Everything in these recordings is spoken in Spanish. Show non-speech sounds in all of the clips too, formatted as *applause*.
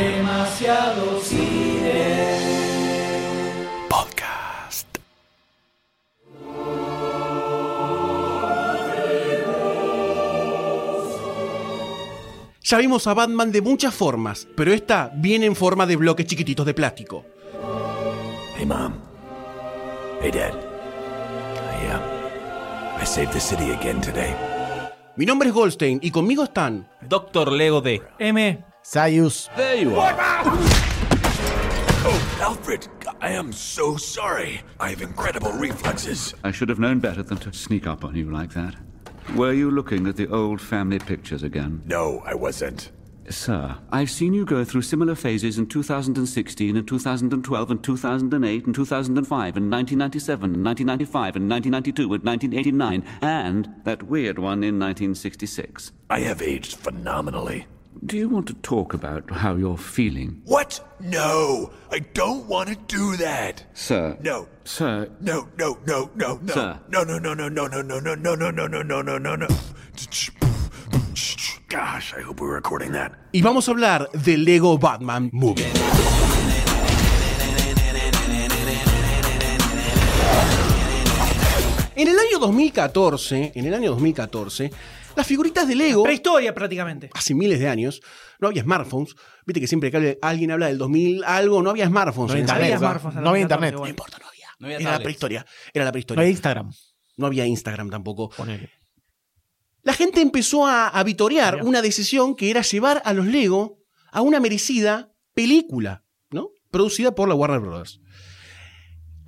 Demasiado cine. Podcast. Ya vimos a Batman de muchas formas, pero esta viene en forma de bloques chiquititos de plástico. Hey, Mom. Hey, Dad. I, uh, I saved the city again today. Mi nombre es Goldstein y conmigo están Doctor Lego D. M. Sayus. There you are. Oh, Alfred, I am so sorry. I have incredible reflexes. I should have known better than to sneak up on you like that. Were you looking at the old family pictures again? No, I wasn't. Sir, I've seen you go through similar phases in 2016 and 2012 and 2008 and 2005 and 1997 and 1995 and 1992 and 1989 and that weird one in 1966. I have aged phenomenally. Do you want to talk about how you're feeling? What? No, I don't want to do that. Sir. No. Sir, No, no, no, no, no. Sir. No, no, no, no, no, no, no, no, no, no, no, no, no, no, no, no. Gosh, I hope we're recording that. y vamos a hablar de Lego Batman Movie. En el año 2014, en el año 2014, las figuritas de Lego Prehistoria prácticamente. hace miles de años, no había smartphones. Viste que siempre que alguien habla del 2000 algo, no había smartphones. No había internet. smartphones No había 2014, internet. No importa, no había. No había era la prehistoria. Era la No prehistoria. hay Instagram. No había Instagram tampoco. Ponele. La gente empezó a, a vitorear una decisión que era llevar a los Lego a una merecida película, ¿no? Producida por la Warner Brothers.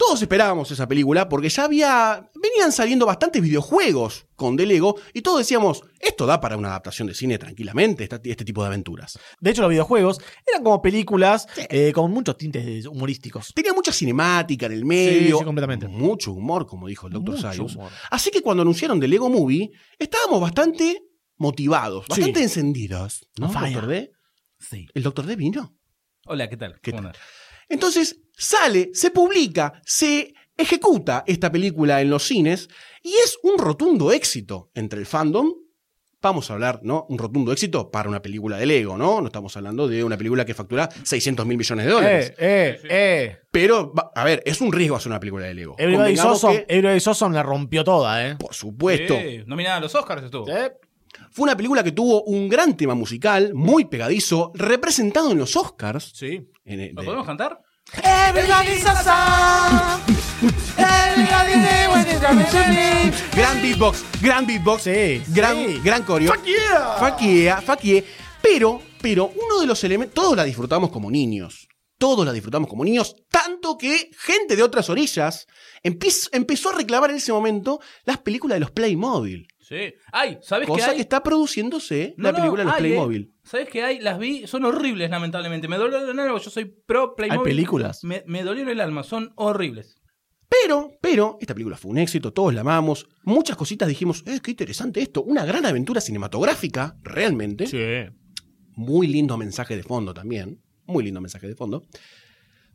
Todos esperábamos esa película porque ya había. venían saliendo bastantes videojuegos con The Lego y todos decíamos, esto da para una adaptación de cine tranquilamente, este tipo de aventuras. De hecho, los videojuegos eran como películas eh, con muchos tintes humorísticos. Tenía mucha cinemática en el medio. sí, completamente. Mucho humor, como dijo el Dr. Mucho Sayus. humor. Así que cuando anunciaron The Lego Movie, estábamos bastante motivados, Sí. bastante encendidos. ¿No, fire. Dr. D? Sí. ¿El Dr. D vino? Hola, ¿qué tal? ¿Qué ¿Cómo tal? Entonces sale, se publica, se ejecuta esta película en los cines y es un rotundo éxito entre el fandom. Vamos a hablar, ¿no? Un rotundo éxito para una película de Lego, ¿no? No estamos hablando de una película que factura 600 mil millones de dólares. Eh, eh, eh. Pero, va- a ver, es un riesgo hacer una película de Lego. Que, Everybody's Awesome la rompió toda, ¿eh? por supuesto, Sí, nominada a los Oscars estuvo. Eh, fue una película que tuvo un gran tema musical, muy pegadizo, representado en los Oscars. Sí. En el- ¿Lo de- podemos cantar? Everybody's. Gran beatbox, gran beatbox, Sí, gran, sí. gran coreo. Fuck yeah. Fuck yeah, fuck yeah. Pero, pero uno de los elementos, todos la disfrutamos como niños. Todos la disfrutamos como niños, tanto que gente de otras orillas empezó a reclamar en ese momento las películas de los Playmobil. Sí. Ay, ¿sabes qué Cosa hay? que está produciéndose No, la película de los Playmobil. eh. ¿Sabes qué hay? Las vi, son horribles, lamentablemente. Me dolió el alma, yo soy pro Playmobil. ¿Hay películas? Me, me dolió el alma, son horribles. Pero, pero, esta película fue un éxito, todos la amamos. Muchas cositas dijimos, eh, qué interesante esto. Una gran aventura cinematográfica, realmente. Sí. Muy lindo mensaje de fondo también. Muy lindo mensaje de fondo.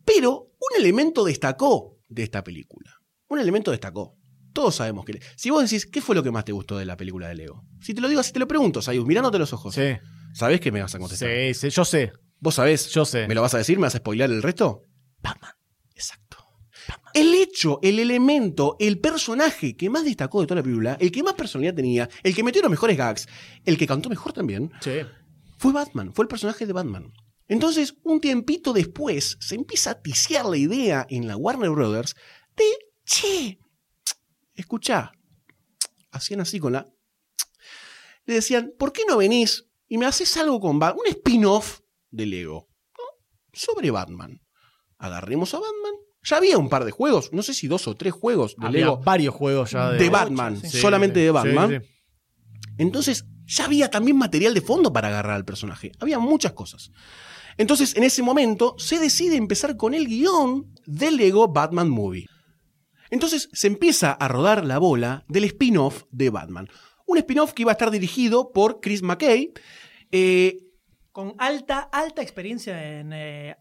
Pero un elemento destacó de esta película. Un elemento destacó. Todos sabemos que... Si vos decís, ¿qué fue lo que más te gustó de la película de Lego? Si te lo digo así, te lo pregunto, Sayus, mirándote los ojos. Sí. ¿Sabés qué me vas a contestar? Sí, sí, yo sé. ¿Vos sabés? Yo sé. ¿Me lo vas a decir? ¿Me vas a spoilear el resto? Batman. Exacto. El hecho, el elemento, el personaje que más destacó de toda la película, el que más personalidad tenía, el que metió los mejores gags, el que cantó mejor también, Sí. fue Batman, fue el personaje de Batman. Entonces, un tiempito después, se empieza a ticiar la idea en la Warner Brothers de, che, escuchá, hacían así con la... Le decían, ¿por qué no venís y me haces algo con Batman? Un spin-off de Lego, ¿no? Sobre Batman. Agarremos a Batman. Ya había un par de juegos, no sé si dos o tres juegos de Había Lego varios juegos ya de, de Batman, Sí, solamente de sí, Batman. sí. Entonces, ya había también material de fondo para agarrar al personaje. Había muchas cosas. Entonces, en ese momento, se decide empezar con el guion del Lego Batman Movie. Entonces, se empieza a rodar la bola del spin-off de Batman. Un spin-off que iba a estar dirigido por Chris McKay. eh, Con alta, alta experiencia en eh,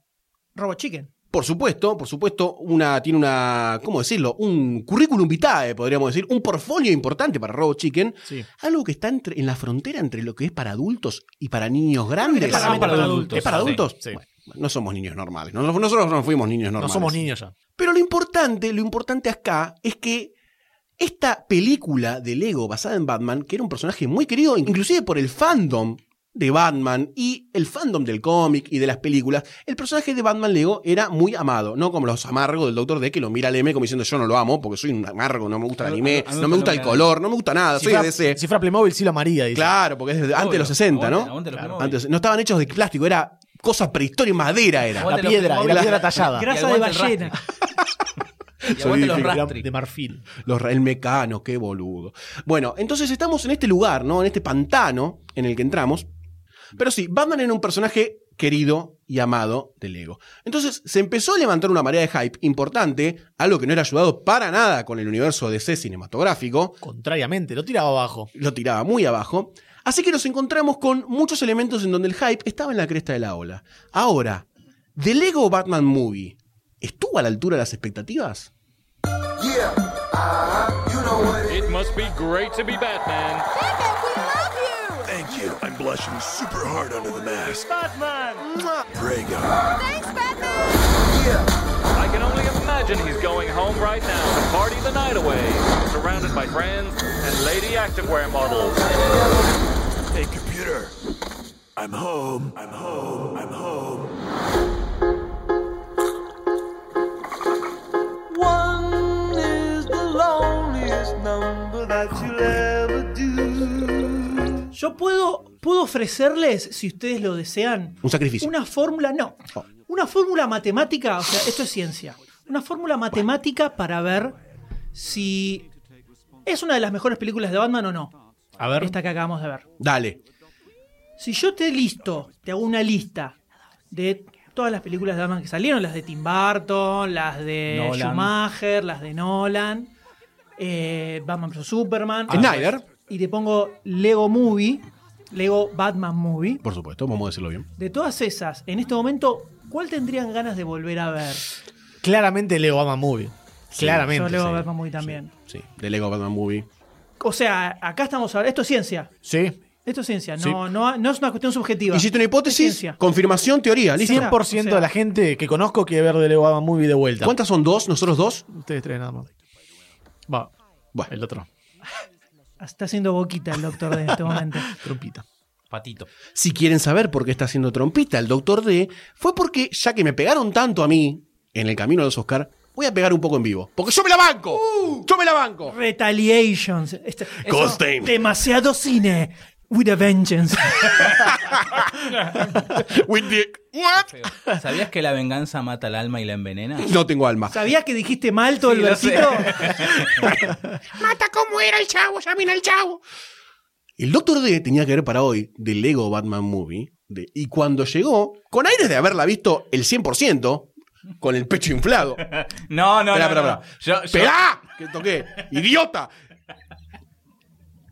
Robot Chicken. por supuesto, por supuesto, una, tiene una, ¿cómo decirlo? Un currículum vitae, podríamos decir, un portfolio importante para Robo Chicken. Sí. Algo que está entre- en la frontera entre lo que es para adultos y para niños grandes. Es para- para adultos. ¿Es para adultos? Sí, sí. Bueno, no somos niños normales. No- Nosotros no fuimos niños No normales. somos niños ya. Pero lo importante, lo importante acá es que esta película de Lego basada en Batman, que era un personaje muy querido, inclusive por el fandom de Batman y el fandom del cómic y de las películas, el personaje de Batman Lego era muy amado, no como los amargos del Doctor D que lo mira al M como diciendo yo no lo amo porque soy un amargo, no me gusta el A anime, a no me gusta el color, no me gusta nada, Si soy de DC. si fuera Playmobil, sí lo amaría. dice. Claro, porque es de- antes de los 60, ¿no? Aguante- los. Antes- no estaban hechos de plástico, era cosa prehistoria, madera era. La piedra, era piedra tallada. Grasa de ballena. *laughs* Los de marfil. Los, el mecano, qué boludo. Bueno, entonces estamos en este lugar, ¿no? En este pantano en el que entramos. Pero sí, Batman era un personaje querido y amado de Lego. Entonces se empezó a levantar una marea de hype importante, algo que no era ayudado para nada con el universo DC cinematográfico, Contrariamente, lo tiraba abajo. lo tiraba muy abajo. Así que nos encontramos con muchos elementos en donde el hype estaba en la cresta de la ola. Ahora, ¿The Lego Batman Movie estuvo a la altura de las expectativas? It must be great to be Batman. Thank you. I'm blushing super hard under the mask. Batman! Pray God. I can only imagine he's going home right now to party the night away, surrounded by friends and lady activewear models. Hey, computer. I'm home. I'm home. I'm home. One is the loneliest number that you'll ever do. Yo puedo, puedo ofrecerles, si ustedes lo desean, Un sacrificio. una fórmula, no, Oh. una fórmula matemática, o sea, esto es ciencia, una fórmula matemática para ver si es una de las mejores películas de Batman o no. A ver. Esta que acabamos de ver. Dale. Si yo te listo, te hago una lista de todas las películas de Batman que salieron, las de Tim Burton, las de Nolan. Schumacher, las de Nolan, eh, Batman vs Superman, Snyder, y te pongo Lego Movie, Lego Batman Movie, por supuesto, vamos a decirlo bien. de todas esas, en este momento, ¿cuál tendrían ganas de volver a ver? Claramente Leo Batman Movie. Claramente. Yo Lego sí. Batman Movie también. Sí, de Lego Batman Movie. O sea, acá estamos hablando, esto es ciencia. Sí. Esto es ciencia, Sí. no, no, no es una cuestión subjetiva. Hiciste una Es hipótesis, confirmación, teoría, listo. 100% O sea- de la gente que conozco quiere ver de Leo Batman Movie de vuelta. ¿Cuántas son dos? ¿Nosotros dos? Ustedes tres nada más. Va. Bueno. El otro. Está haciendo boquita el doctor de este momento. *laughs* Trompita. Patito. Si quieren saber por qué está haciendo trompita el Doctor D, fue porque ya que me pegaron tanto a mí en el camino a los Oscar, voy a pegar un poco en vivo. Porque yo me la banco. Yo me la banco. Retaliations. Este- eso- demasiado cine. With a vengeance. *laughs* With the- What? ¿Sabías que la venganza mata el alma y la envenena? No tengo alma. ¿Sabías que dijiste mal todo Sí, el versito? *laughs* Mata como era el chavo, llamen al chavo. El Doctor D tenía que ver para hoy de Lego Batman Movie. de- y cuando llegó, con aires de haberla visto el 100%, con el pecho inflado. *laughs* No, no, no. espera, no. Yo- yo- ¡Esperá! Que toqué. ¡Idiota!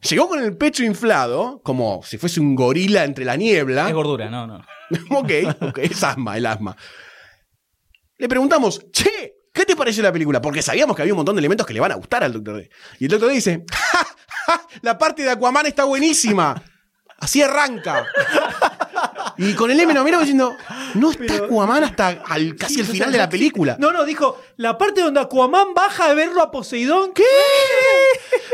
Llegó con el pecho inflado, como si fuese un gorila entre la niebla. Es gordura, no, no. *laughs* ok, ok, es asma, el asma. Le preguntamos, che, ¿qué te pareció la película? Porque sabíamos que había un montón de elementos que le van a gustar al Doctor D. Y el Doctor D dice, "Ja, ja, la parte de Aquaman está buenísima. Así arranca. *laughs* Y con el M nos miramos diciendo, no está Aquaman hasta al- casi el final de la película. No, no, dijo, la parte donde Aquaman baja a verlo a Poseidón. ¿Qué?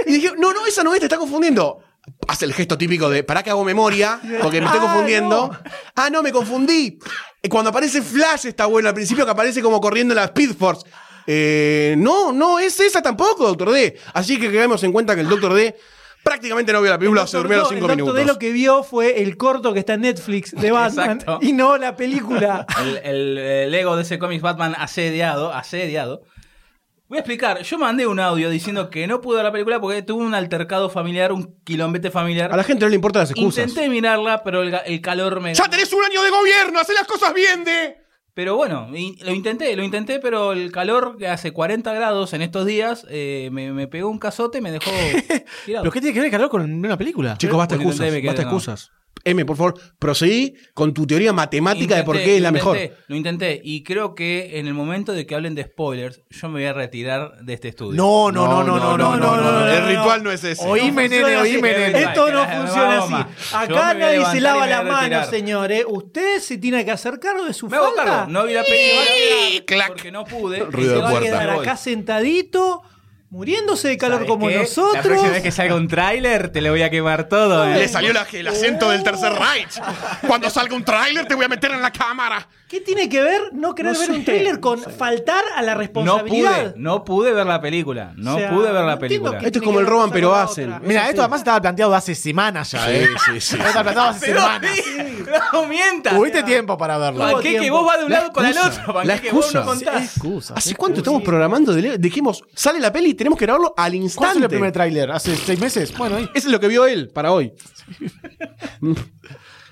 Y dije, no, no, esa no es, te está confundiendo. Hace el gesto típico de, ¿para que hago memoria? Porque me estoy Ah, confundiendo. no. Ah, no, me confundí. Eh, Cuando aparece Flash está bueno, al principio que aparece como corriendo en la Speed Force. Eh, no, no es esa tampoco, Doctor D. Así que quedemos en cuenta que el Doctor D prácticamente no vio la película, se durmió a los cinco el minutos. lo que vio fue el corto que está en Netflix de *laughs* Batman Exacto. y no la película. *laughs* El, el, Lego de ese cómics Batman asediado, asediado. Voy a explicar. Yo mandé un audio diciendo que no pude ver la película porque tuve un altercado familiar, un quilombete familiar. A la gente no le importan las excusas. Intenté mirarla, pero el, el calor me... ¡Ya tenés un año de gobierno! ¡Hacé las cosas bien, de! Pero bueno, lo intenté, lo intenté, pero el calor que hace 40 grados en estos días eh, me, me pegó un cazote y me dejó *laughs* tirado. ¿Pero qué tiene que ver el calor con una película? Chicos, basta excusas. quedé, Basta no. excusas. M, por favor, proseguí con tu teoría matemática de por Intenté, qué es la lo mejor. intenté, Lo intenté y creo que en el momento de que hablen de spoilers, yo me voy a retirar de este estudio. No, no, no, no, no, no, no, no, El no. ritual no es ese. Oíme, nene, oíme, nene. Esto no la- funciona así. Acá nadie se lava y me las voy a retirar. manos, señores. Usted se tiene que hacer cargo de su Me hago falta. cargo. No vi la película clac. porque no pude. Ruido de se va a puerta. quedar acá sentadito, muriéndose de calor ¿Sabes como qué? nosotros. La próxima vez que salga un tráiler, te le voy a quemar todo. ¿eh? Le salió la- el acento del tercer Reich. Cuando salga un tráiler te voy a meter en la cámara. ¿Qué tiene que ver no querer No ver sé, un tráiler con faltar a la No responsabilidad? pude, no pude ver la película. No O sea, pude ver no la película. Esto es como el una pero hacen. Mira, esto además estaba planteado hace semanas ya. ¿eh? sí, sí. Estaba planteado hace semanas. sí, *laughs* no mientas. Tuviste tiempo para verlo. Tuvo Banqué que tiempo. vos vas de un La lado con el otro. la Banqué que vos no contás. ¿Hace cuánto estamos programando? Dijimos, sale la peli y tenemos que grabarlo al ¿Cuándo instante. salió el primer tráiler? ¿Hace seis meses? Bueno, ahí. Eso es lo que vio él para hoy.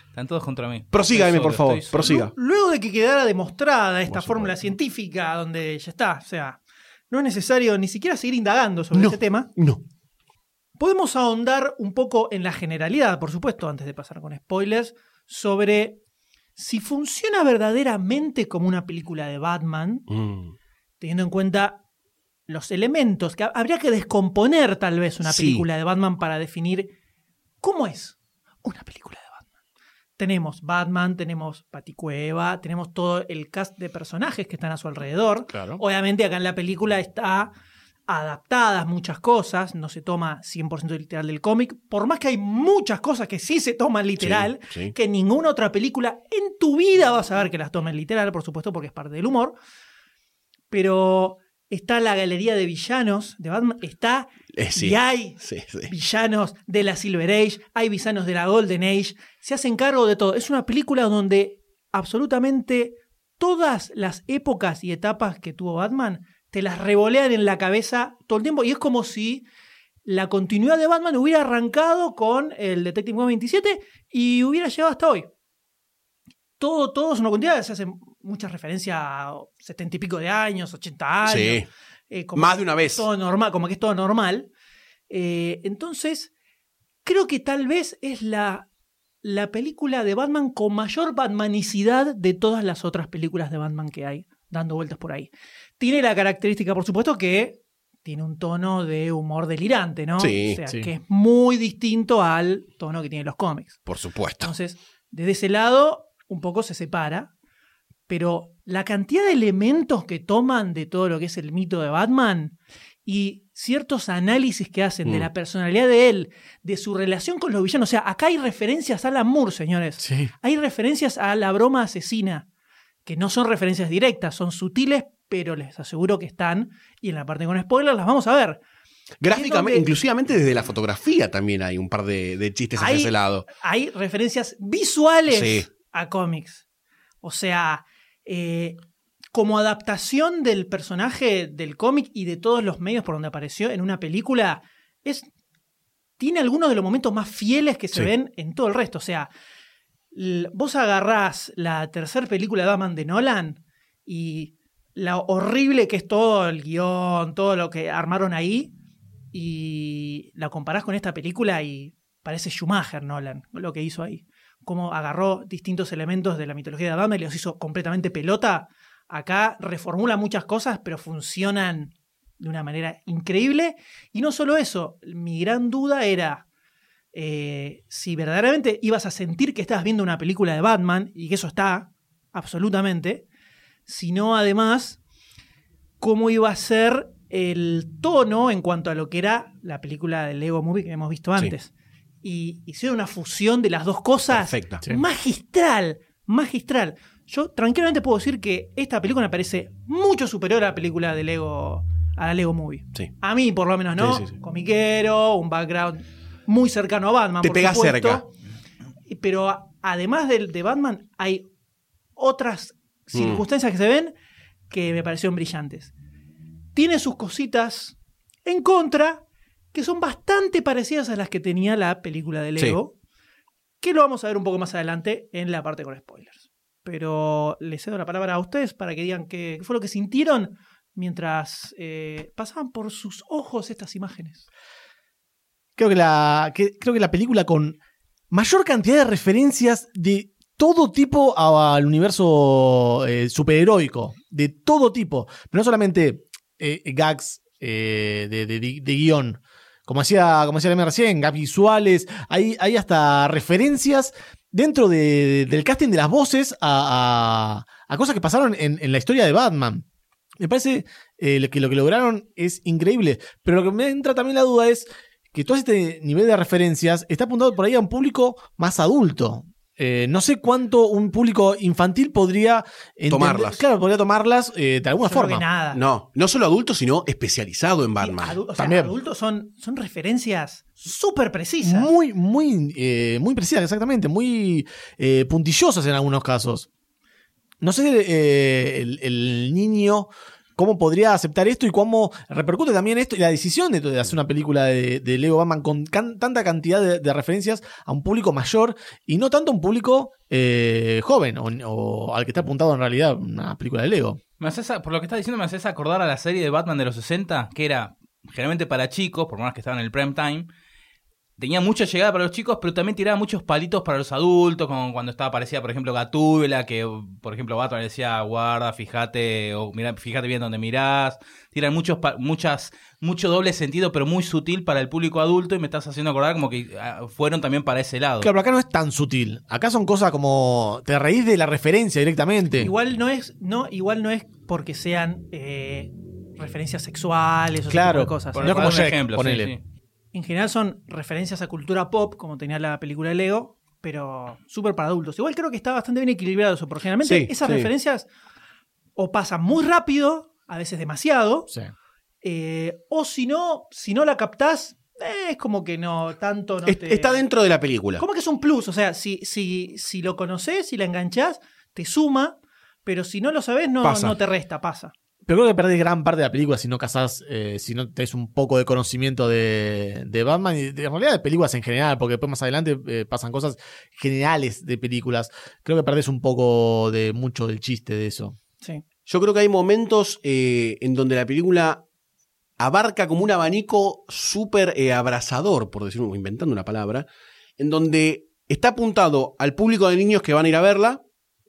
Están todos contra mí. Prosígame, Estoy por favor. Prosiga. Luego de que quedara demostrada esta fórmula científica donde ya está, o sea, no es necesario ni siquiera seguir indagando sobre No. este tema, No. podemos ahondar un poco en la generalidad, por supuesto, antes de pasar con spoilers, sobre si funciona verdaderamente como una película de Batman, Mm. teniendo en cuenta los elementos que ha- habría que descomponer tal vez una Sí. película de Batman para definir cómo es una película de Batman. Tenemos Batman, tenemos Paticueva, tenemos todo el cast de personajes que están a su alrededor. Claro. Obviamente acá en la película está adaptadas muchas cosas, no se toma 100% literal del cómic, por más que hay muchas cosas que sí se toman literal, Sí, sí. que en ninguna otra película en tu vida vas a ver que las tomen literal, por supuesto, porque es parte del humor. Pero está la galería de villanos de Batman, está Eh, sí. y hay *laughs* villanos de la Silver Age, hay villanos de la Golden Age, se hacen cargo de todo. Es una película donde absolutamente todas las épocas y etapas que tuvo Batman te las revolean en la cabeza todo el tiempo y es como si la continuidad de Batman hubiera arrancado con el Detective Comics 27 y hubiera llegado hasta hoy. Todo, todo es una continuidad, se hacen muchas referencias a setenta y pico de años, 80 años. Sí. eh, como Más de una vez. Todo normal, como que es todo normal. Eh, entonces, creo que tal vez es la, la película de Batman con mayor batmanicidad de todas las otras películas de Batman que hay, dando vueltas por ahí. Tiene la característica, por supuesto, que tiene un tono de humor delirante, ¿no? Sí, o sea, sí. que es muy distinto al tono que tienen los cómics. Por supuesto. Entonces, desde ese lado, un poco se separa, pero la cantidad de elementos que toman de todo lo que es el mito de Batman y ciertos análisis que hacen de Mm. la personalidad de él, de su relación con los villanos, o sea, acá hay referencias a Alan Moore, señores. Sí. Hay referencias a la broma asesina, que no son referencias directas, son sutiles, pero les aseguro que están, y en la parte con spoilers las vamos a ver. Gráficamente, inclusivamente desde la fotografía también hay un par de, de chistes hacia ese lado. hay referencias visuales Sí. a cómics. O sea, eh, como adaptación del personaje del cómic y de todos los medios por donde apareció en una película, es, tiene algunos de los momentos más fieles que se Sí. ven en todo el resto. O sea, vos agarrás la tercera película de Batman de Nolan y la horrible que es todo el guion, todo lo que armaron ahí, y la comparás con esta película y parece Schumacher Nolan lo que hizo ahí. Cómo agarró distintos elementos de la mitología de Batman y los hizo completamente pelota. Acá reformula muchas cosas, pero funcionan de una manera increíble. Y no solo eso, mi gran duda era eh, si verdaderamente ibas a sentir que estabas viendo una película de Batman, y que eso está, absolutamente, sino además cómo iba a ser el tono en cuanto a lo que era la película de Lego Movie que hemos visto Sí. antes. Y hicieron una fusión de las dos cosas magistral, magistral. Yo tranquilamente puedo decir que esta película me parece mucho superior a la película de Lego, a la Lego Movie. Sí. A mí, por lo menos, ¿no? Sí. Comiquero, un background muy cercano a Batman. Te por pega supuesto. cerca. Pero además del de Batman, hay otras Mm. circunstancias que se ven que me parecieron brillantes. Tiene sus cositas en contra que son bastante parecidas a las que tenía la película de Lego, que lo vamos a ver un poco más adelante en la parte con spoilers. Pero les cedo la palabra a ustedes para que digan qué, qué fue lo que sintieron mientras eh, pasaban por sus ojos estas imágenes. Creo que la, creo que la película con mayor cantidad de referencias de todo tipo al universo eh, superheroico. De todo tipo. Pero no solamente eh, gags eh, de, de- de- guion. Como hacía, como Leme recién, gags visuales. Hay, hay hasta referencias dentro de- del casting de las voces a, a- cosas que pasaron en, la historia de Batman. Me parece eh, que lo que lograron es increíble. Pero lo que me entra también la duda es que todo este nivel de referencias está apuntado por ahí a un público más adulto. Eh, no sé cuánto un público infantil podría entender- Tomarlas. Claro, podría tomarlas eh, de alguna Yo creo forma. que nada. No, no solo adulto, sino especializado en Sí, Batman. adu- o sea, También. adultos son, son referencias súper precisas. Muy, muy, eh, muy precisas, exactamente. Muy eh, puntillosas en algunos casos. No sé el, el niño cómo podría aceptar esto y cómo repercute también esto y la decisión de, hacer una película de, Lego Batman con tanta cantidad de, referencias a un público mayor y no tanto a un público eh, joven o, al que está apuntado en realidad una película de Lego. Me haces, a- por lo que estás diciendo, me haces acordar a la serie de Batman de los 60, que era generalmente para chicos, por menos que estaban en el prime time. Tenía mucha llegada para los chicos, pero también tiraba muchos palitos para los adultos, como cuando estaba aparecía, por ejemplo, Gatúbela, que, por ejemplo, Batman decía, guarda, fíjate, o mira, fíjate bien donde mirás. Tiran muchos, pa- muchas, mucho doble sentido, pero muy sutil para el público adulto, y me estás haciendo acordar como que ah, fueron también para ese lado. Claro, pero acá no es tan sutil. Acá son cosas como te reís de la referencia directamente. Igual no es, no, igual no es porque sean eh, referencias sexuales o ese Claro, tipo de cosas. por- ¿eh? no como Shrek, ejemplo, sí, ponele. sí. En general son referencias a cultura pop, como tenía la película de Lego, pero súper para adultos. Igual creo que está bastante bien equilibrado eso, porque generalmente Sí, esas sí. referencias o pasan muy rápido, a veces demasiado, Sí. eh, o si no, si no la captás, eh, es como que no tanto no Es- te- Está dentro de la película. Como que es un plus, o sea, si, si, si lo conoces, si la enganchás, te suma, pero si no lo sabes, no, Pasa. no te resta, pasa. Pero creo que perdés gran parte de la película si no casás, eh, si no tenés un poco de conocimiento de, de Batman y de, en realidad de películas en general, porque después más adelante eh, pasan cosas generales de películas. Creo que perdés un poco de mucho del chiste de eso. Sí. Yo creo que hay momentos eh, en donde la película abarca como un abanico súper eh, abrazador, por decirlo, inventando una palabra, en donde está apuntado al público de niños que van a ir a verla.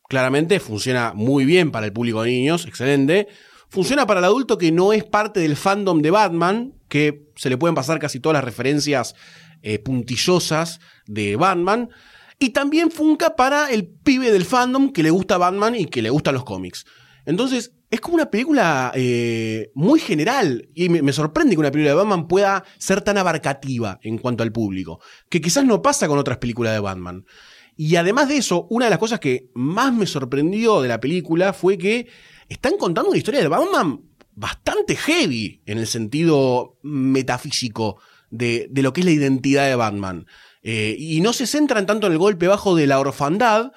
Claramente funciona muy bien para el público de niños, excelente. Funciona para el adulto que no es parte del fandom de Batman, que se le pueden pasar casi todas las referencias eh, puntillosas de Batman. Y también funca para el pibe del fandom que le gusta Batman y que le gustan los cómics. Entonces, es como una película eh, muy general. Y me, me sorprende que una película de Batman pueda ser tan abarcativa en cuanto al público. Que quizás no pasa con otras películas de Batman. Y además de eso, una de las cosas que más me sorprendió de la película fue que están contando una historia de Batman bastante heavy en el sentido metafísico de, lo que es la identidad de Batman. Eh, y no se centran tanto en el golpe bajo de la orfandad,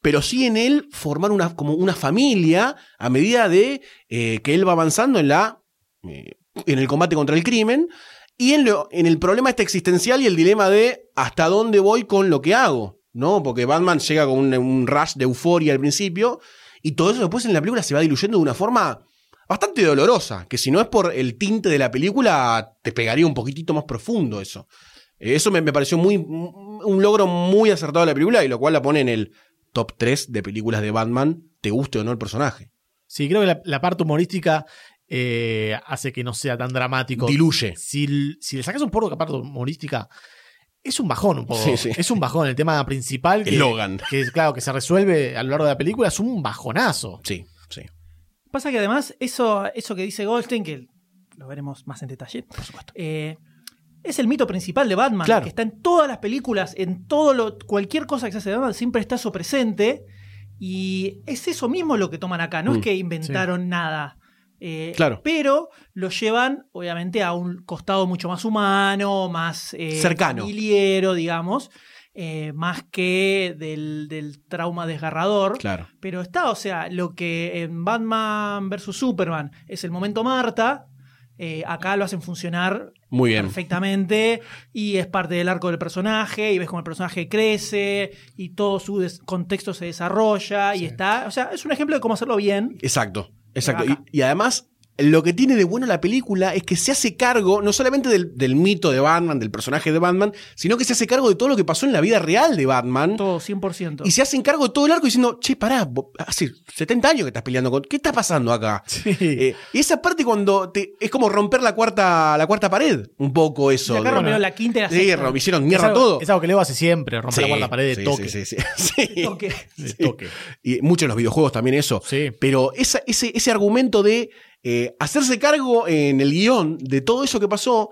pero sí en él formar una, como una familia a medida de eh, que él va avanzando en, la, eh, en el combate contra el crimen y en, lo- en el problema este existencial y el dilema de hasta dónde voy con lo que hago, ¿no? Porque Batman llega con un, un rush de euforia al principio y todo eso después en la película se va diluyendo de una forma bastante dolorosa, que si no es por el tinte de la película te pegaría un poquitito más profundo eso. Eh, Eso me, me pareció muy un logro muy acertado de la película y lo cual la pone en el top 3 de películas de Batman, te guste o no el personaje. Sí, creo que la, la parte humorística eh, hace que no sea tan dramático. Diluye. Si, si le sacas un poco de parte humorística, es un bajón un poco. Sí, sí. Es un bajón. El tema principal, que, El Logan. que es claro que se resuelve a lo largo de la película, es un bajonazo. Sí, sí. Pasa que además, eso, eso que dice Goldstein, que lo veremos más en detalle, por supuesto. es el mito principal de Batman, Claro. que está en todas las películas, en todo lo, cualquier cosa que se hace de Batman, siempre está eso presente. Y es eso mismo lo que toman acá, no Mm, es que inventaron nada. Eh, Claro. Pero lo llevan, obviamente, a un costado mucho más humano, más eh, Cercano. familiero, digamos, eh, más que del, del trauma desgarrador. Claro. Pero está, o sea, lo que en Batman vs. Superman es el momento Marta, eh, acá lo hacen funcionar Muy bien. perfectamente y es parte del arco del personaje y ves cómo el personaje crece y todo su contexto se desarrolla y está, o sea, es un ejemplo de cómo hacerlo bien. Exacto, exacto. Y, y además, lo que tiene de bueno la película es que se hace cargo no solamente del, del mito de Batman, del personaje de Batman, sino que se hace cargo de todo lo que pasó en la vida real de Batman. Todo, 100%. Y se hacen cargo de todo el arco diciendo, che, pará, hace 70 años que estás peleando con. ¿Qué está pasando acá? Eh, y esa parte cuando te, es como romper la cuarta, la cuarta pared, un poco eso. Y acá rompieron la quinta y la Sí, sexta. ro- hicieron Es mierda algo, todo. es algo que Leo hace siempre, rompe la Sí, cuarta pared de sí, toque. sí, sí, sí. *laughs* Sí. Toque. De Sí. toque. Y mucho en los videojuegos también eso. Sí. Pero esa- ese, ese argumento de eh, hacerse cargo en el guion de todo eso que pasó,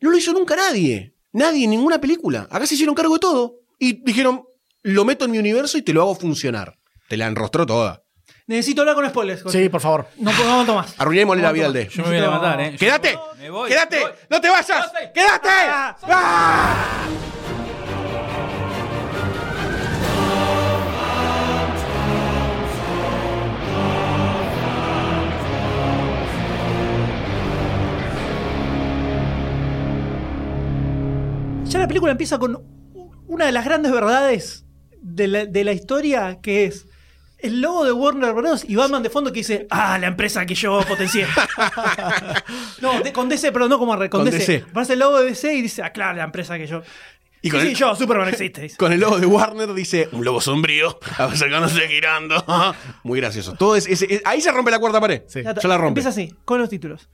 no lo hizo nunca nadie. Nadie en ninguna película. Acá se hicieron cargo de todo. Y dijeron, lo meto en mi universo y te lo hago funcionar. Te la enrostró toda. Necesito hablar con spoilers. Jorge. Sí, por favor. No puedo aguanto más. Arruinémosle la vida al D. Yo me voy a levantar, ¿eh? ¡Quédate! Me voy, ¡Quédate! me voy. ¡No te vayas! ¡Quédate! Ah. Ya la película empieza con una de las grandes verdades de la, de la historia, que es el logo de Warner Bros. y Batman de fondo que dice, ah, la empresa que yo potencié. *laughs* no, de- con DC, pero no como re, con, Con DC. DC. Aparece el logo de DC y dice, ah, claro, la empresa que yo. Y Y con sí, el- yo, Superman existe. dice. Con el logo de Warner dice un lobo sombrío *laughs* acercándose girando. *laughs* Muy gracioso. Todo es, es- es- ahí se rompe la cuarta pared. Sí. Ya. Ya la rompe. Empieza así, con los títulos.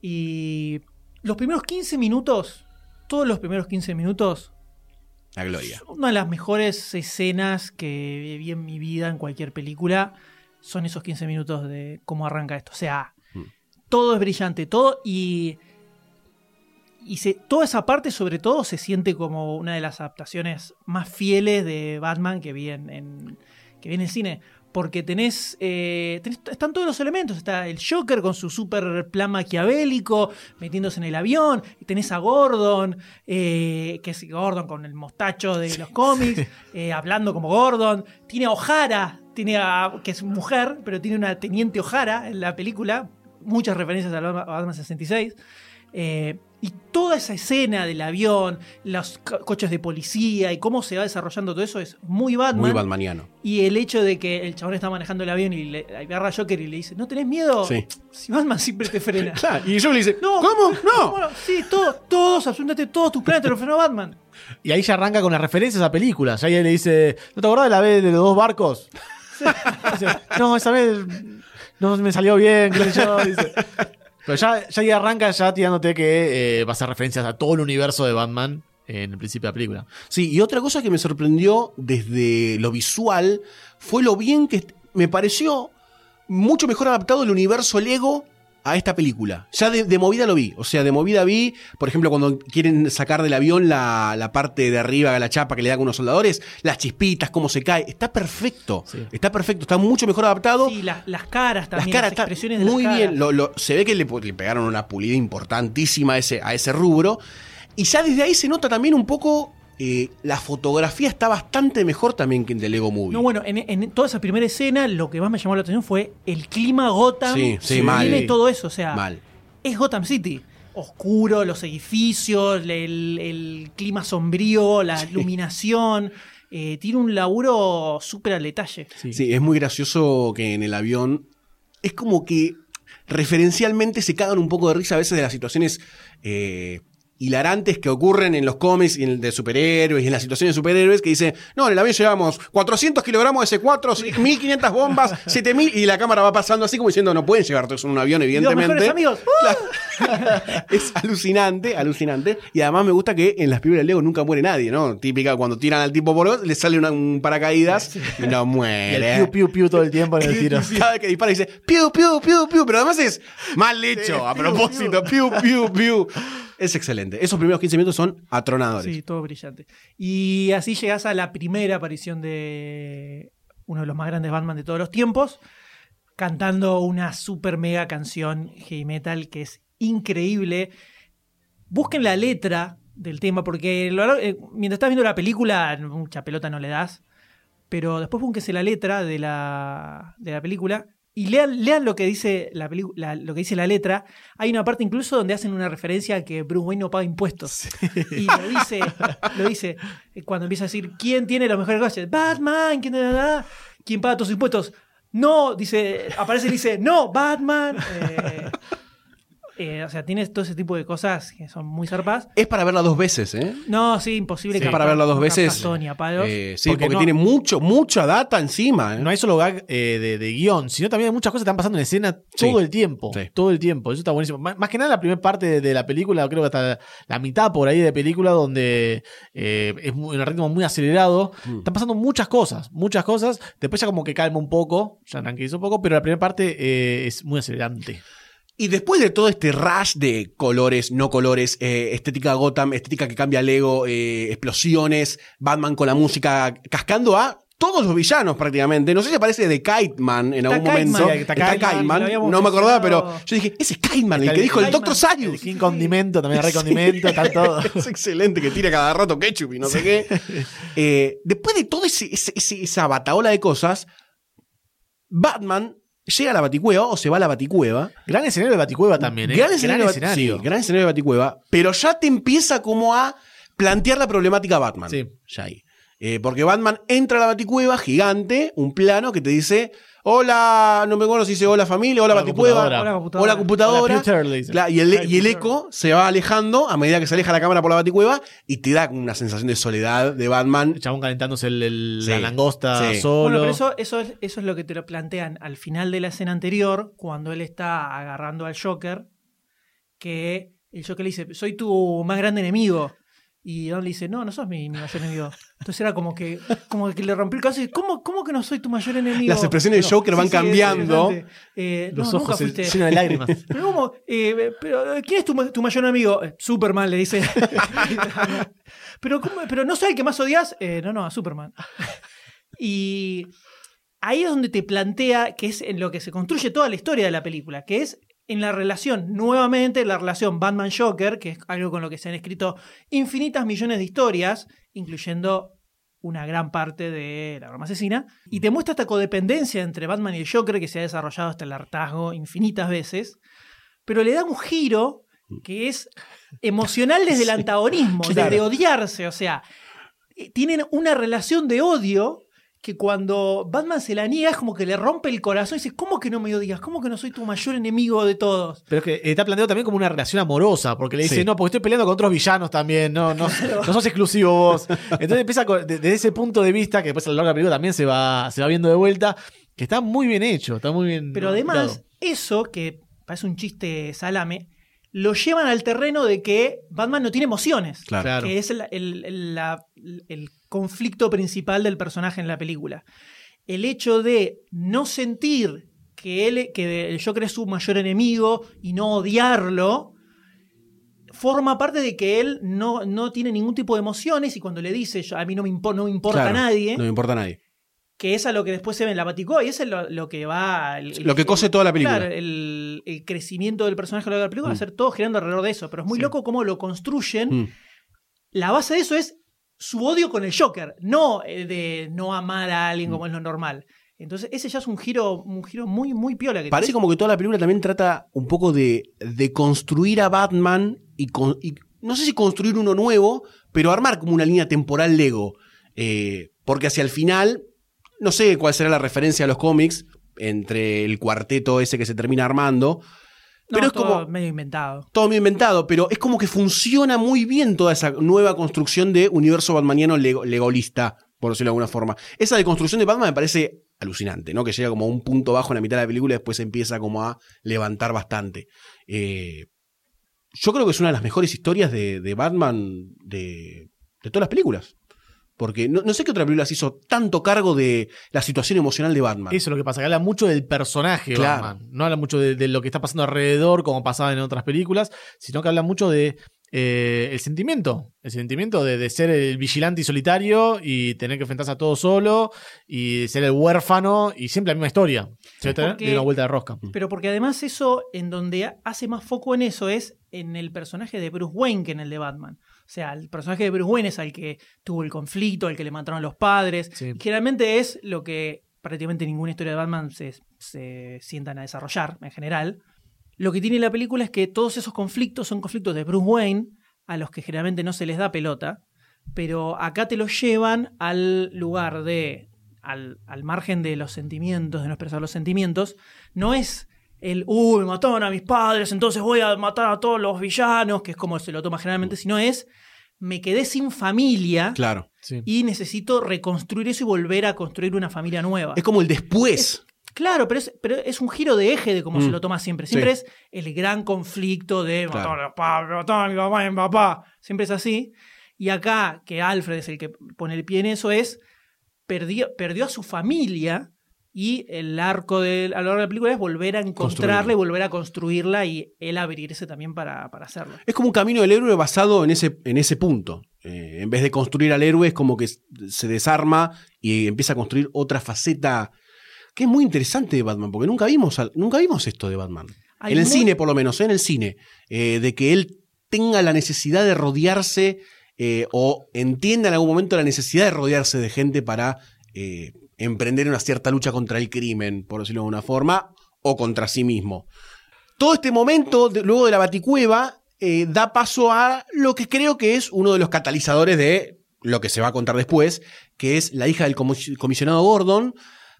Y los primeros 15 minutos, todos los primeros 15 minutos, La gloria. una de las mejores escenas que vi en mi vida en cualquier película son esos 15 minutos de cómo arranca esto. O sea, Mm. todo es brillante, todo y. Y se- toda esa parte, sobre todo, se siente como una de las adaptaciones más fieles de Batman que vi en, en- que vi en el cine. Porque tenés, eh, tenés- Están todos los elementos. Está el Joker con su super plan maquiavélico, metiéndose en el avión. Tenés a Gordon, eh, que es Gordon con el mostacho de los cómics, eh, hablando como Gordon. Tiene a O'Hara, tiene a- que es mujer, pero tiene una teniente O'Hara en la película. Muchas referencias a Batman- a Batman 66. Y toda esa escena del avión, los co- coches de policía y cómo se va desarrollando todo eso es muy Batman. Muy Batmaniano. Y el hecho de que el chabón está manejando el avión y le agarra a Joker y le dice, ¿no tenés miedo? Sí. Si Batman siempre te frena. *laughs* Claro, y yo le dice, No, ¿cómo? No. Bueno, sí, todo- todos, absolutamente todos tus planes te lo frenó Batman. *laughs* Y ahí ya arranca con las referencias a películas. Ya ahí le dice, ¿no te acordás de la vez de los dos barcos? *laughs* Dice, no, esa vez no me salió bien, qué sé yo. dice. Pero ya, ya ahí arranca ya tirándote que eh, va a hacer referencias a todo el universo de Batman en el principio de la película. Sí, y otra cosa que me sorprendió desde lo visual fue lo bien que me pareció mucho mejor adaptado el universo Lego a esta película. Ya de, de movida lo vi. O sea, de movida vi, por ejemplo, cuando quieren sacar del avión la, la parte de arriba, la chapa que le da con unos soldadores, las chispitas, cómo se cae. Está perfecto. Sí. Está perfecto. Está mucho mejor adaptado. Sí, las, las caras Las también, caras las expresiones de muy las bien. caras. Lo- lo- se ve que le, le pegaron una pulida importantísima a ese, a ese rubro. Y ya desde ahí se nota también un poco. Eh, la fotografía está bastante mejor también que en The Lego Movie. No, bueno, en, en toda esa primera escena lo que más me llamó la atención fue el clima Gotham. Sí, sí, que mal. Tiene todo eso, o sea, Mal. es Gotham City. Oscuro, los edificios, el, el clima sombrío, la iluminación. eh, tiene un laburo súper al detalle. Sí. es muy gracioso que en el avión. Es como que referencialmente se cagan un poco de risa a veces de las situaciones eh, hilarantes que ocurren en los cómics y en de superhéroes y en las situaciones de superhéroes que dice, no, en el avión llevamos 400 kilogramos de C4, 1500 *laughs* bombas, *laughs* 7000 y la cámara va pasando así como diciendo, no pueden llevar todo eso en un avión, evidentemente. *laughs* es alucinante, alucinante. Y además me gusta que en las películas de Lego nunca muere nadie, ¿no? Típica, cuando tiran al tipo por le sale una- un paracaídas y no Y el muere. piu, piu, piu todo el tiempo en el tiro. Cada vez que dispara dice piu, piu, piu, piu, pero además es mal hecho, a propósito, piu, piu, piu. Es excelente. Esos primeros 15 minutos son atronadores. Sí, todo brillante. Y así llegas a la primera aparición de uno de los más grandes Batman de todos los tiempos, cantando una super mega canción heavy metal que es increíble. Busquen la letra del tema, porque eh, mientras estás viendo la película, mucha pelota no le das, pero después búsquense la letra de la, de la película y lean, lean lo que dice la, la- lo que dice la letra. Hay una parte incluso donde hacen una referencia a que Bruce Wayne no paga impuestos. Y lo dice, lo dice eh, cuando empieza a decir quién tiene los mejores coches. Batman, quién, da, da? ¿Quién paga tus impuestos. no, dice, aparece y dice, no, Batman. Eh, eh, o sea, tienes todo ese tipo de cosas que son muy zarpas. Es para verla dos veces, ¿eh? No, sí, imposible Sí, captar- para verla dos no veces. captas todo ni a palos. Eh, sí, Porque porque, no- tiene mucho, mucha data encima. ¿eh? No hay solo gag eh, de, de guion, sino también hay muchas cosas que están pasando en escena todo Sí. el tiempo. Sí. Todo el tiempo. Eso está buenísimo. Más, más que nada la primera parte de, de la película, creo que hasta la mitad por ahí de película, donde eh, es un ritmo muy acelerado. Mm. Están pasando muchas cosas, muchas cosas. Después ya como que calma un poco, ya tranquiliza un poco, pero la primera parte eh, es muy acelerante. Y después de todo este rush de colores, no colores, eh, estética Gotham, estética que cambia Lego, eh, explosiones, Batman con la música cascando a todos los villanos prácticamente. No sé si aparece de Kite Man en Está algún Kite momento. Man, Está está Kite Kite Man, Man. lo habíamos No me acordaba, pero yo dije, ese es Kite Man, el que el- dijo el Doctor. El King Condimento, también *laughs* hay Condimento, está todo. *laughs* Es excelente que tira cada rato ketchup y no sé qué. *laughs* Eh, después de toda ese, ese- ese- esa bataola de cosas, Batman llega a la baticueva o se va a la baticueva. Gran escenario de Baticueva también, ¿eh? Gran escenario, escenario. sí, gran escenario de Baticueva, pero ya te empieza como a plantear la problemática Batman. Sí. Ya ahí. Eh, porque Batman entra a la Baticueva, gigante, un plano que te dice, hola, no me acuerdo si dice hola familia, hola, computadora. Hola, computadora. hola computadora. Hola, Peter, le dice. Claro, y el, y eco se va alejando a medida que se aleja la cámara por la Baticueva y te da una sensación de soledad de Batman. El chabón calentándose el- el- Sí. la langosta Sí. solo. Bueno, pero eso, eso, es, eso es lo que te lo plantean al final de la escena anterior, cuando él está agarrando al Joker, que el Joker le dice, soy tu más grande enemigo. Y Don le dice, no, no sos mi, mi mayor enemigo. Entonces era como que, como que le rompió el caso y ¿cómo, ¿cómo que no soy tu mayor enemigo? Las expresiones de Joker van Sí, sí, es cambiando. Eh, Los no, ojos llenos de lágrimas. *laughs* Pero ¿cómo? Eh, pero, ¿Quién es tu, ma- tu mayor enemigo? Eh, Superman, le dice. *laughs* pero, ¿cómo? pero no soy el que más odias. Eh, no, no, a Superman. y ahí es donde te plantea que es en lo que se construye toda la historia de la película, que es en la relación, nuevamente, la relación Batman-Joker, que es algo con lo que se han escrito infinitas millones de historias, incluyendo una gran parte de la broma asesina, y te muestra esta codependencia entre Batman y el Joker que se ha desarrollado hasta el hartazgo infinitas veces, pero le da un giro que es emocional desde el *laughs* antagonismo, claro. desde odiarse, o sea, eh, tienen una relación de odio que cuando Batman se la niega es como que le rompe el corazón y dice, ¿cómo que no me odias? ¿Cómo que no soy tu mayor enemigo de todos? Pero es que está planteado también como una relación amorosa, porque le dice, Sí. no, porque estoy peleando con otros villanos también, no, no, *laughs* no sos exclusivo vos. Entonces empieza con- de- desde ese punto de vista, que después a lo largo de la película también se va, se va viendo de vuelta, que está muy bien hecho, está muy bien. Pero además, eso, que parece un chiste salame, lo llevan al terreno de que Batman no tiene emociones. Claro. Que es el, el- el- la- el conflicto principal del personaje en la película. El hecho de no sentir que, él, que el Joker es su mayor enemigo y no odiarlo, forma parte de que él no, no tiene ningún tipo de emociones y cuando le dice, "Yo- a mí no me, impo- no me importa Claro, nadie, No me importa a nadie. Que es a lo que después se ve en la Baticoa y eso es lo, lo que va... el- Lo que cose toda la película. Claro, el, el crecimiento del personaje a lo largo de la película va a Mm. ser todo girando alrededor de eso, pero es muy Sí. loco cómo lo construyen. Mm. La base de eso es su odio con el Joker, no eh, de no amar a alguien como es lo normal. Entonces, ese ya es un giro, un giro muy, muy piola. Que Parece como que toda la película también trata un poco de, de construir a Batman y, con- y no sé si construir uno nuevo, pero armar como una línea temporal Lego. Eh, porque hacia el final, no sé cuál será la referencia a los cómics entre el cuarteto ese que se termina armando, No, pero es todo como medio inventado. todo muy inventado, pero es como que funciona muy bien toda esa nueva construcción de universo batmaniano lego- legolista, por decirlo de alguna forma. Esa deconstrucción de Batman me parece alucinante, ¿no? Que llega como a un punto bajo en la mitad de la película y después empieza como a levantar bastante. Eh, yo creo que es una de las mejores historias de, de Batman de, de todas las películas. Porque no, no sé qué otra película se hizo tanto cargo de la situación emocional de Batman. Eso es lo que pasa, que habla mucho del personaje Claro. Batman. No habla mucho de, de lo que está pasando alrededor, como pasaba en otras películas, sino que habla mucho de eh, el sentimiento. El sentimiento de, de ser el vigilante y solitario y tener que enfrentarse a todo solo y ser el huérfano y siempre la misma historia. De una vuelta de rosca. Pero porque además eso, en donde hace más foco en eso, es en el personaje de Bruce Wayne que en el de Batman. O sea, el personaje de Bruce Wayne es al que tuvo el conflicto, al que le mataron los padres. Sí. Generalmente es lo que prácticamente ninguna historia de Batman se, se sientan a desarrollar en general. Lo que tiene la película es que todos esos conflictos son conflictos de Bruce Wayne, a los que generalmente no se les da pelota, pero acá te los llevan al lugar de al, al margen de los sentimientos, de no expresar los sentimientos, no es el, uy, mataron a mis padres, entonces voy a matar a todos los villanos, que es como se lo toma generalmente, sino es, me quedé sin familia Claro. Sí. y necesito reconstruir eso y volver a construir una familia nueva. Es como el después. Claro, pero es, pero es un giro de eje de cómo Mm. se lo toma siempre. Siempre Sí. es el gran conflicto de Claro. matar a los padres, matar a mi mamá y mi papá. Siempre es así. Y acá, que Alfred es el que pone el pie en eso, es perdió, perdió a su familia y el arco de, a lo largo de la película es volver a encontrarla y volver a construirla y él abrirse también para, para hacerlo. Es como un camino del héroe basado en ese, en ese punto. Eh, en vez de construir al héroe, es como que se desarma y empieza a construir otra faceta que es muy interesante de Batman, porque nunca vimos, nunca vimos esto de Batman. Hay en el muy- cine, por lo menos, ¿eh? en el cine. eh, de que él tenga la necesidad de rodearse eh, o entienda en algún momento la necesidad de rodearse de gente para emprender una cierta lucha contra el crimen, por decirlo de una forma, o contra sí mismo. Todo este momento, de- luego de la baticueva, eh, da paso a lo que creo que es uno de los catalizadores de lo que se va a contar después, que es la hija del comis- comisionado Gordon,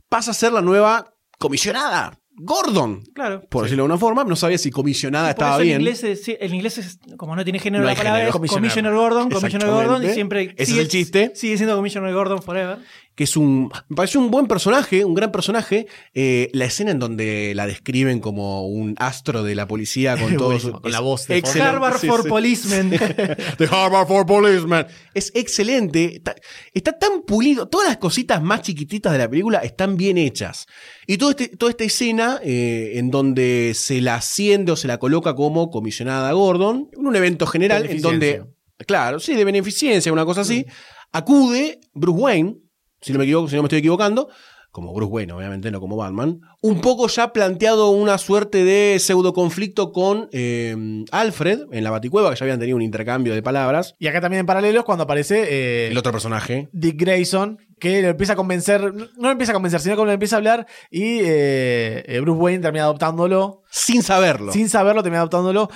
pasa a ser la nueva comisionada. Gordon, Claro. por decirlo de alguna forma, no sabía si comisionada Por estaba eso bien. En inglés, es, sí, en inglés es, como no tiene género No la palabra, género. es Commissioner. Gordon, Commissioner Gordon, y siempre Ese es sigue, el chiste. sigue siendo Commissioner Gordon forever. Que es un. Me pareció un buen personaje, un gran personaje. Eh, la escena en donde la describen como un astro de la policía con *laughs* todo Buenísimo, su- con la voz de. Harvard Sí, for sí. Policemen. *laughs* The Harvard for Policeman. Es excelente. Está, está tan pulido. Todas las cositas más chiquititas de la película están bien hechas. Y todo este- toda esta escena eh, en donde se la asciende o se la coloca como comisionada Gordon, en un evento general en donde, claro, sí, de beneficencia, una cosa así, acude Bruce Wayne, si no me equivoco, si no me estoy equivocando, como Bruce Wayne, obviamente, no como Batman, un poco ya planteado una suerte de pseudo conflicto con eh, Alfred en la Baticueva, que ya habían tenido un intercambio de palabras. Y acá también en paralelo es cuando aparece eh, El otro personaje. Dick Grayson, que lo empieza a convencer, no lo empieza a convencer, sino que lo empieza a hablar y eh, Bruce Wayne termina adoptándolo. Sin saberlo. Sin saberlo, termina adoptándolo.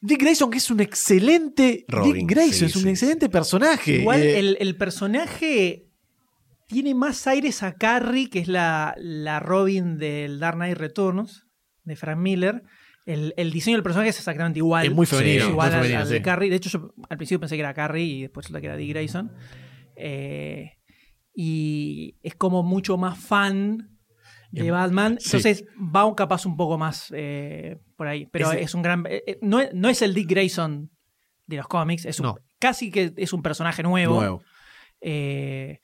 Dick Grayson, que es un excelente. Robin, Dick Grayson sí, es un sí, excelente personaje. Igual Eh, el, el personaje tiene más aires a Carrie, que es la, la Robin del Dark Knight Returns, de Frank Miller. El, el diseño del personaje es exactamente igual. Es muy femenino, Es muy igual al- femenino, al sí. de Carrie. De hecho, yo al principio pensé que era Carrie y después resulta que era Dick Grayson. Eh, y es como mucho más fan de Em, Batman. sí. Entonces va un capaz un poco más eh, por ahí. Pero es un gran. eh, no, es, no es el Dick Grayson de los cómics. Es un- No. Casi que es un personaje nuevo. Nuevo. Eh,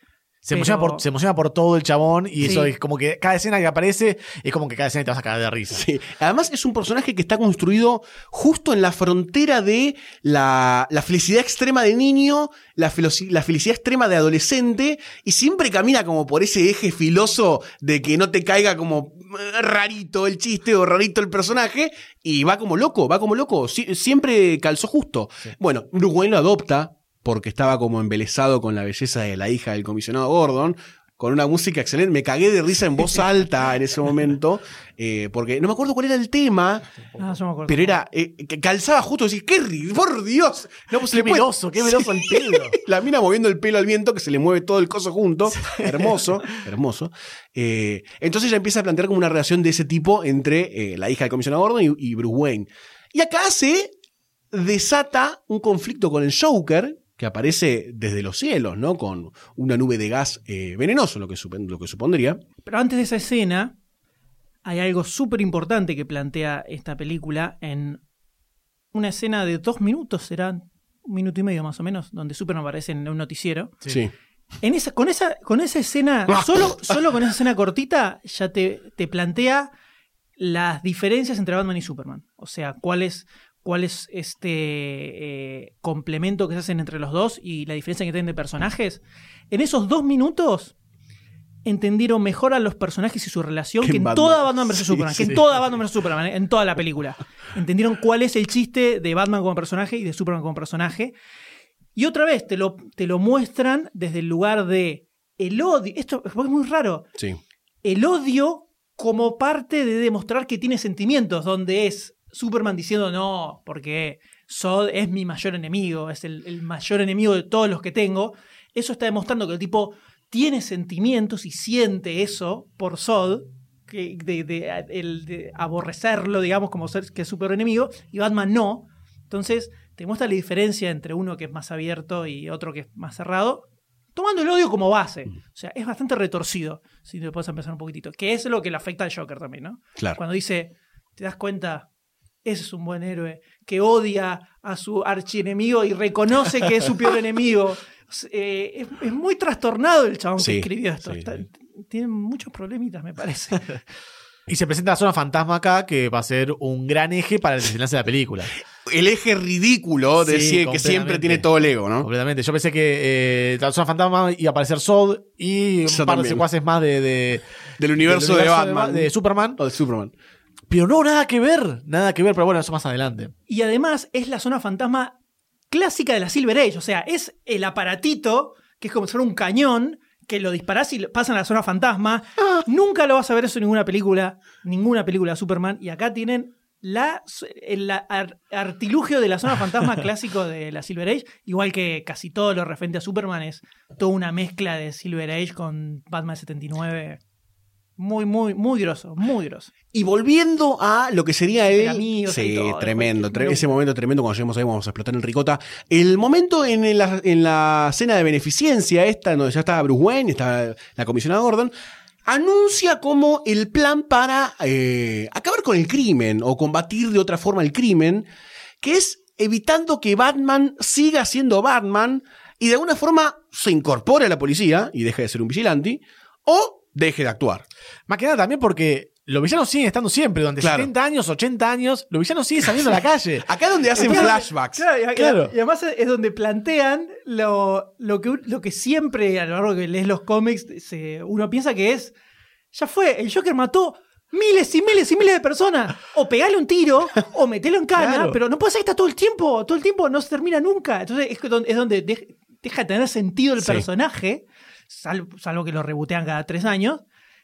se, pero- emociona por, se emociona por todo el chabón y Sí. eso es como que cada escena que aparece es como que cada escena te vas a caer de risa. Sí. Además, es un personaje que está construido justo en la frontera de la, la felicidad extrema de niño, la, la felicidad extrema de adolescente, y siempre camina como por ese eje filoso de que no te caiga como eh, rarito el chiste o rarito el personaje, y va como loco, va como loco. Sie- siempre calzó justo. Bueno, Bruce Wayne lo adopta porque estaba como embelesado con la belleza de la hija del comisionado Gordon. Con una música excelente. Me cagué de risa en voz alta en ese momento. eh, porque no me acuerdo cuál era el tema. ah, yo me acuerdo. Pero era. eh, que calzaba justo. Decís, ¡qué ri- por Dios! No, pues Qué meloso, qué meloso el pelo. *laughs* La mina moviendo el pelo al viento, que se le mueve todo el coso junto. Hermoso, hermoso. Eh, entonces ya empieza a plantear como una relación de ese tipo entre eh, la hija del comisionado Gordon y, y Bruce Wayne. Y acá se desata un conflicto con el Joker, que aparece desde los cielos, ¿no? Con una nube de gas eh, venenoso, lo que, lo que supondría. Pero antes de esa escena, hay algo súper importante que plantea esta película en una escena de dos minutos, será un minuto y medio más o menos, donde Superman aparece en un noticiero. Sí. En esa, con, esa, con esa escena, solo, solo con esa escena cortita, ya te, te plantea las diferencias entre Batman y Superman. O sea, cuál es, cuál es este eh, complemento que se hacen entre los dos y la diferencia que tienen de personajes. En esos dos minutos entendieron mejor a los personajes y su relación Que en Batman. toda Batman vs Sí, Superman. Que en toda Batman vs Superman, en toda la película. Entendieron cuál es el chiste de Batman como personaje y de Superman como personaje. Y otra vez te lo, te lo muestran desde el lugar de el odio. Esto es muy raro. Sí. El odio como parte de demostrar que tiene sentimientos, donde es Superman diciendo no, porque Zod es mi mayor enemigo, es el, el mayor enemigo de todos los que tengo. Eso está demostrando que el tipo tiene sentimientos y siente eso por Zod, que de, de- el de aborrecerlo, digamos, como ser que es su peor enemigo, y Batman no. Entonces, te muestra la diferencia entre uno que es más abierto y otro que es más cerrado, tomando el odio como base. O sea, es bastante retorcido, si te puedes empezar un poquitito, que es lo que le afecta al Joker también, ¿no? Claro. Cuando dice, te das cuenta, ese es un buen héroe, que odia a su archienemigo y reconoce que es su peor *laughs* enemigo. Eh, es, es muy trastornado el chabón Sí, que escribió esto. sí, Está- sí. Tiene muchos problemitas, me parece. *laughs* Y se presenta la zona fantasma acá, que va a ser un gran eje para el desenlace de la película. El eje ridículo de Sí, que siempre tiene todo el ego, ¿no? Completamente. Yo pensé que eh, la zona fantasma iba a aparecer Sod y un Yo par de secuaces más de, de- Del universo, del de universo Batman. de Superman. O de Superman. Pero no, nada que ver. Nada que ver, pero bueno, eso más adelante. Y además es la zona fantasma clásica de la Silver Age. O sea, es el aparatito que es como si fuera un cañón que lo disparás y lo- pasa en la zona fantasma. Nunca lo vas a ver eso en ninguna película, ninguna película de Superman. Y acá tienen la, el ar- artilugio de la zona fantasma *laughs* clásico de la Silver Age. Igual que casi todo lo referente a Superman es toda una mezcla de Silver Age con Batman 79. Muy, muy, muy grosso, muy grosso. Y volviendo a lo que sería el. amigos y sí, todo, tremendo. tre- ese momento tremendo cuando lleguemos ahí vamos a explotar en ricota. El momento en la, en la cena de beneficencia, esta, donde ya está Bruce Wayne, está la comisionada Gordon, anuncia como el plan para eh, acabar con el crimen o combatir de otra forma el crimen, que es evitando que Batman siga siendo Batman y de alguna forma se incorpore a la policía y deje de ser un vigilante o deje de actuar. Más que nada también porque los villanos siguen estando siempre. Durante Claro. 70 años, 80 años, los villanos siguen saliendo a la calle. *laughs* Acá es donde hacen Claro, flashbacks. Claro, y, Claro. y además es donde plantean lo, lo, que, lo que siempre a lo largo que lees los cómics se- uno piensa que es, ya fue, el Joker mató miles y miles y miles de personas. O pegale un tiro, o metelo en cana, Claro. pero no puede ser que está todo el tiempo, todo el tiempo no se termina nunca. Entonces es, que don- es donde dej- deja de tener sentido el Sí. personaje, salvo, salvo que lo rebotean cada tres años.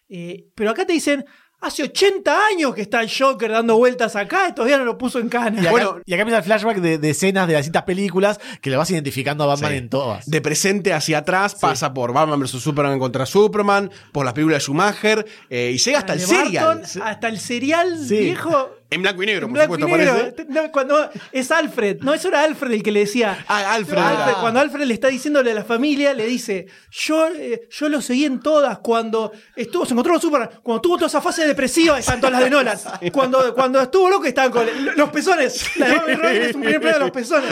Eh, pero acá te dicen, hace 80 años que está el Joker dando vueltas acá y todavía no lo puso en cana. Y acá, Bueno. y acá empieza el flashback de, de escenas de las distintas películas que le vas identificando a Batman Sí. en todas. De presente hacia atrás pasa por Batman vs Superman contra Superman, por la película de Schumacher eh, y llega hasta el de serial. Barton, hasta el serial Sí. viejo. En blanco y negro, en por blanco y supuesto, negro. aparece. No, cuando es Alfred, no, eso era Alfred el que le decía. Ah, Alfred. Cuando Alfred le está diciéndole a la familia, le dice: Yo, eh, yo lo seguí en todas. Cuando estuvo, se encontró con Superman, cuando tuvo toda esa fase depresiva, están todas las de Nolan. Cuando, cuando estuvo loco, estaban con los pezones. La de Bobby Ryan es un primer plano de los pezones.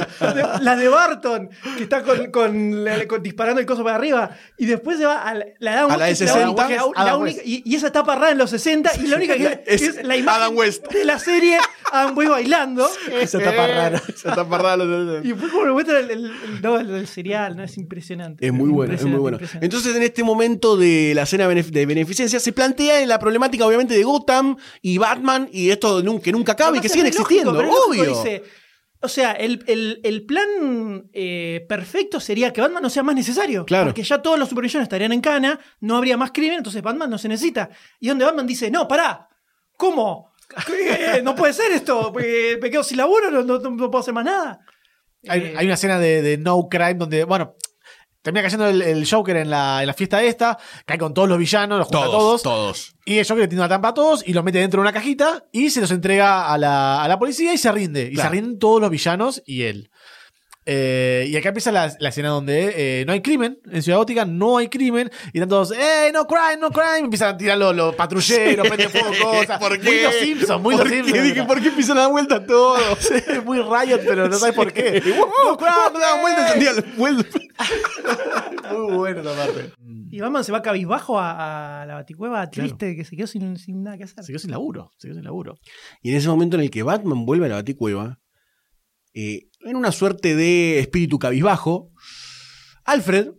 La de Barton, que está con, con- la- con- disparando el coso para arriba. Y después se va a la, la, Adam A la de West, que es 60. única- la- la Adam única- West. y, y esa etapa rara en los 60 y la única que *laughs* Es es, la imagen Adam West. de la serie Adam West bailando. *laughs* Esa etapa rara. Esa tapa rara. Y después como le muestra el, el- el- no, el- el serial, ¿no? Es impresionante. Es muy bueno, es muy bueno. Entonces, en este momento de la cena benef- de beneficencia, se plantea en la problemática, obviamente, de Gotham y Batman y esto que nunca acaba y que siguen lógico, existiendo, obvio. dice, o sea, el, el- el plan eh, perfecto sería que Batman no sea más necesario. Claro. Porque ya todos los supervillanos estarían en cana, no habría más crimen, entonces Batman no se necesita. Y donde Batman dice, no, pará, ¿cómo? *laughs* No puede ser esto, porque me quedo sin laburo, no, no- no puedo hacer más nada. Hay, Eh, hay una escena de, de No Crime donde, bueno, termina cayendo el, el Joker en la, en la fiesta esta, cae con todos los villanos, los junta a Todos, todos, todos. y el Joker le tiene una trampa a todos y los mete dentro de una cajita y se los entrega a la, a la policía y se rinde. Y Claro. se rinden todos los villanos y él. Eh, y acá empieza la, la escena donde eh, no hay crimen en Ciudad Gótica, no hay crimen, y están todos, ¡eh, no crime, no crime! Empiezan a tirar los, los patrulleros, prenden fuego cosas. *laughs* ¿Por Muy qué? los Simpsons, muy ¿Por los? Simpsons. Dije, ¿por qué empiezan a dar vuelta todos? *laughs* Sí, muy Riot, pero no sabes por qué. *laughs* no vueltas, entendía, vueltas. Muy bueno esa parte. Y Batman se va cabizbajo a, a la baticueva triste, que se quedó sin, sin nada que hacer. Se quedó sin laburo, se quedó sin laburo. Y en ese momento en el que Batman vuelve a la Baticueva, eh, en una suerte de espíritu cabizbajo, Alfred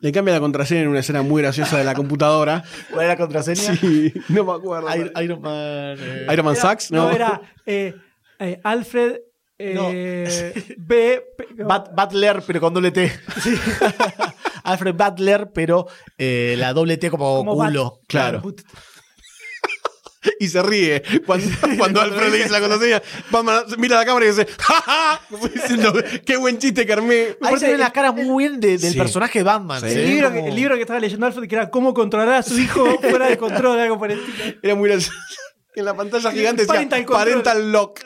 le cambia la contraseña en una escena muy graciosa de la computadora. *laughs* ¿Cuál era la contraseña? Sí, no me acuerdo. Iron, Iron Man. eh, Iron Man Era- Sachs, No, ¿no? era eh, eh, Alfred eh, *laughs* B. Bat- Butler, pero con doble T. *laughs* Alfred Butler, pero eh, la doble T como, como Bat. culo. Claro. But- Y se ríe cuando, *laughs* cuando Alfred le dice la contraseña. Batman mira a la cámara y dice, ¡Ja, ja! Como diciendo, qué buen chiste que armé. Me parece que la cara muy bien de- del Sí. personaje de Batman. Sí. se El libro, como- que, el libro que estaba leyendo Alfred, que era cómo controlar a su hijo fuera de control, algo por el estilo. Era muy gracioso. *laughs* En la pantalla gigante decía Parental control. Parental Lock.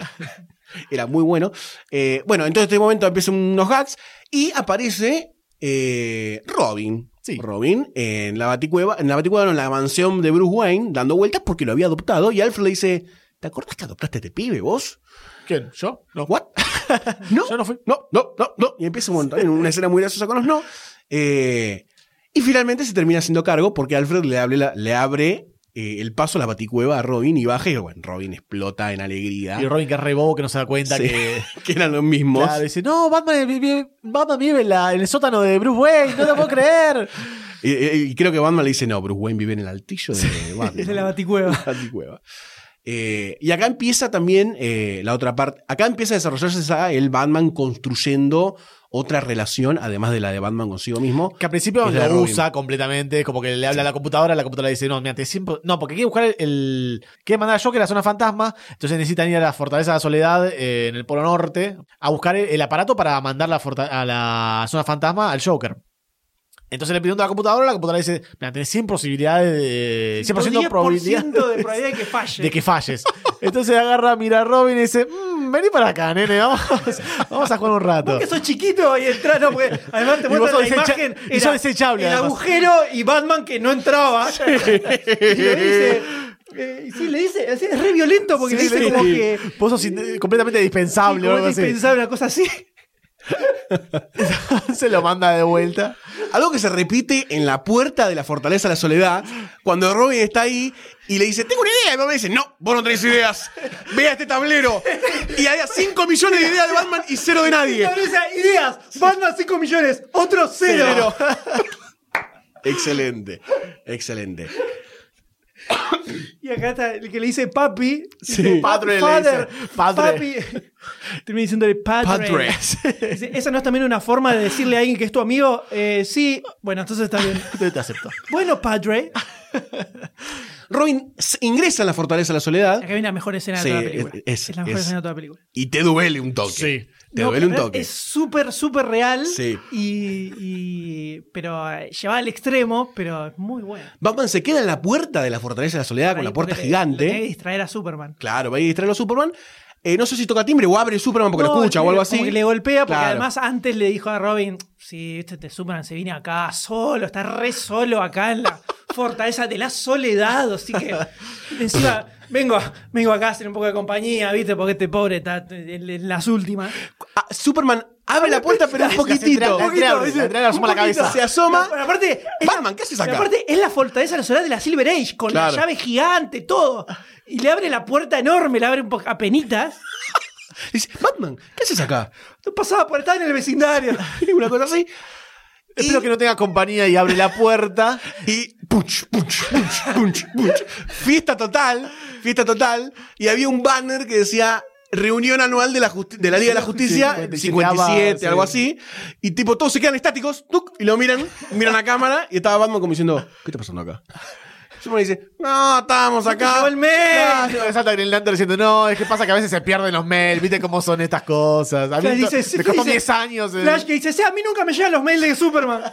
Era muy bueno. Eh, bueno, entonces en este momento empiezan unos hacks y aparece eh, Robin. Sí. Robin en la baticueva, en la baticueva, no, en la mansión de Bruce Wayne, dando vueltas porque lo había adoptado. Y Alfred le dice: ¿Te acordás que adoptaste a este pibe vos? ¿Quién? ¿Yo? No. ¿What? *laughs* no, Yo no fui. no, no, no, no. Y empieza un montón, en una escena muy graciosa con los no. Eh, y finalmente se termina haciendo cargo porque Alfred le abre, la- le abre eh, el paso a la baticueva a Robin y baja y bueno, Robin explota en alegría. Y Robin que es re bobo, que no se da cuenta Sí. que... *laughs* que eran los mismos. Claro, dice, no, Batman vive, Batman vive en, la- en el sótano de Bruce Wayne, no te puedo creer. *laughs* Y, creo que Batman le dice, no, Bruce Wayne vive en el altillo de *laughs* Batman. Es de la baticueva. La baticueva. Eh, y acá empieza también eh, la otra parte. Acá empieza a desarrollarse esa- el Batman construyendo otra relación, además de la de Batman consigo mismo. Que al principio lo usa completamente, es como que le habla a la computadora, la computadora dice, no, mira, te siempre... No, porque quiere buscar el... el- Quiere mandar a Joker a la zona fantasma, entonces necesitan ir a la Fortaleza de la Soledad eh, en el Polo Norte a buscar el, el aparato para mandar la a la zona fantasma al Joker. Entonces le pregunta a la computadora, la computadora dice, mira, tenés 100 posibilidades de... 100% probabilidad de probabilidad de que *laughs* falle. de que falles. Entonces agarra, mira a Robin y dice, "Mm, vení para acá, nene, vamos, *laughs* vamos a jugar un rato. Vos que sos chiquito y entras, no, porque además te muestran la imagen. y desechable, El además. agujero y Batman que no entraba. *laughs* y le dice. eh, sí, le dice, es re violento porque Sí, le dice sí. como que. Vos sos completamente dispensable o algo así. una cosa así. *laughs* Se lo manda de vuelta. Algo que se repite en la puerta de la Fortaleza de la Soledad, cuando Robin está ahí y le dice, tengo una idea. Y Batman dice, no, vos no tenés ideas. Ve a este tablero. Y hay 5 millones de ideas de Batman y cero de nadie. Ideas, Batman 5 millones, otro cero. *laughs* Excelente, excelente. *coughs* Y acá está el que le dice papi. Sí. dice, Padre le father, dice, padre. Papi. *laughs* Termina diciéndole padre. Padre. *laughs* Dice, ¿Esa no es también una forma de decirle a alguien que es tu amigo? Eh, sí. Bueno, entonces está bien. *laughs* Te acepto. Bueno, padre. Robin ingresa en la Fortaleza de la Soledad Acá viene la mejor escena Sí, de toda la película. es- Es, la mejor es- escena de toda la película. y te duele un toque. Sí. Te No, duele un toque. Es súper, súper real. Sí. Y, y- pero eh, llevada al extremo, pero es muy bueno. Batman se queda en la puerta de la Fortaleza de la Soledad con la puerta Porque le- le tiene que gigante. distraer a Superman. Claro, va a ir a distraerlo a Superman. Eh, no sé si toca timbre o abre Superman porque lo escucha o algo así. Le golpea, porque Claro. además antes le dijo a Robin: Si este te Superman se viene acá solo, está re solo acá en la *laughs* fortaleza de la soledad. Así que *laughs* encima vengo, vengo acá a hacer un poco de compañía, ¿viste? Porque este pobre está en, en las últimas. Ah, Superman abre la puerta, pero un poquitito. la la asoma la cabeza. Se asoma. Pero aparte, Batman, ¿qué haces acá? aparte, es la fortaleza soledad de la Silver Age, con la llave gigante, todo. Y le abre la puerta enorme, le abre un poco a penitas. *laughs* Dice, Batman, ¿qué haces acá? No pasaba por estar en el vecindario. *laughs* Una cosa así. Espero que no tenga compañía y abre la puerta. *laughs* Y punch, punch, punch, punch, punch. Fiesta total, fiesta total. Y había un banner que decía reunión anual de la, de la Liga de la Justicia, 57, 57, sí. algo así. Y tipo, todos se quedan estáticos, tuc, y lo miran, miran a cámara, y estaba Batman como diciendo, ¿qué está pasando acá? Superman dice, no, estábamos acá. llegó el mail. Claro, salta Green Lantern diciendo, no, es que pasa que a veces se pierden los mails, viste cómo son estas cosas. A mí Flash dice, sí, me costó dice, 10 años. eh. Flash que dice, sí, a mí nunca me llegan los mails de Superman.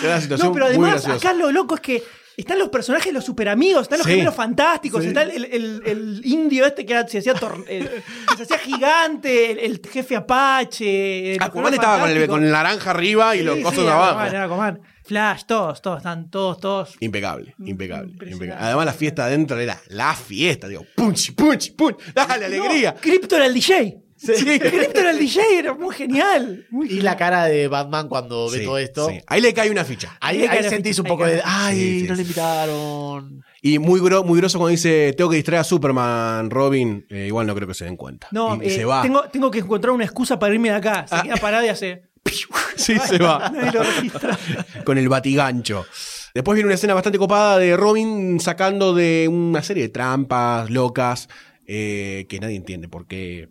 Se da situación No, pero además, acá lo loco es que están los personajes, los super amigos, están los Sí. gemelos fantásticos, está el, el- el indio este que se hacía, el- se hacía gigante, el, jefe Apache. el Aquaman gemelo estaba con el, con el naranja arriba y los era abajo. Aquaman, era Aquaman. Flash, todos, todos, están todos, todos. Impecable, impecable, Impresionante. impecable. Además, la fiesta adentro era la fiesta, digo, punch, punch, punch. Dale, alegría. No, Krypto era el DJ. Sí. Krypto *laughs* era el DJ, era muy genial. Muy Y la cara de Batman cuando ve Sí, todo esto. sí. Ahí le cae una ficha. Ahí, Ahí ahí sentís ficha, un poco de, ay, Sí, sí, no le sí. invitaron. Y muy, gro- muy groso cuando dice, tengo que distraer a Superman, Robin. Eh, igual no creo que se den cuenta. No, y, y eh, se va. Tengo, tengo que encontrar una excusa para irme de acá. Se Ah. queda parado y hace. *laughs* Sí, se va. *laughs* Nadie lo registra. Con el batigancho. Después viene una escena bastante copada de Robin sacando de una serie de trampas locas eh, que nadie entiende por qué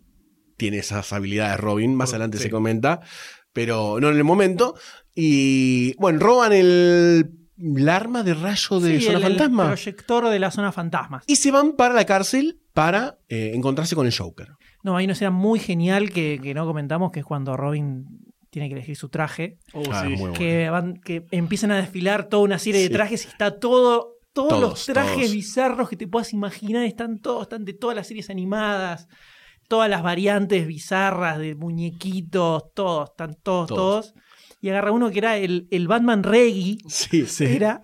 tiene esas habilidades Robin. Más adelante se comenta, pero no en el momento. Y bueno, roban el la arma de rayo de Sí, zona el, el fantasma. proyector de la zona fantasmas. Y se van para la cárcel para eh, encontrarse con el Joker. No, hay una escena muy genial que, que no comentamos, que es cuando Robin tiene que elegir su traje. Ah, muy bueno. que, van, que empiezan a desfilar toda una serie Sí. de trajes y está todo. Todos, Todos, los trajes todos. bizarros que te puedas imaginar están todos, están de todas las series animadas, todas las variantes bizarras de muñequitos, todos, están todos, Todos. todos. Y agarra uno que era el, el Batman Reggie, Sí, era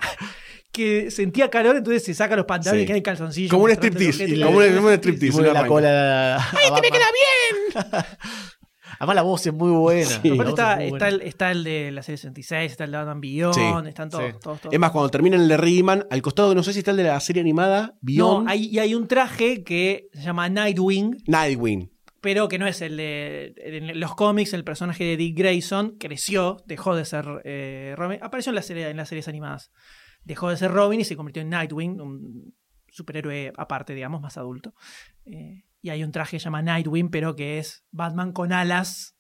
que sentía calor, entonces se saca los pantalones Sí. y queda en calzoncillo. Como un el striptease. Como un, Y striptease. la cola. ¡Ay, que me queda bien! *laughs* Además, la voz es muy buena. Sí. Aparte está, es muy está, buena. el, está el de la serie 66, está el de Batman Beyond, Sí, están todos, sí. todos, todos. Es más, cuando terminan el de Rayman, al costado, no sé si está el de la serie animada, Beyond, No, hay, y hay un traje que se llama Nightwing, Nightwing. pero que no es el de. En los cómics, el personaje de Dick Grayson creció, dejó de ser eh, Robin. Apareció en, la serie, en las series animadas. Dejó de ser Robin y se convirtió en Nightwing, un superhéroe aparte, digamos, más adulto. Eh, y hay un traje que se llama Nightwing, pero que es Batman con alas,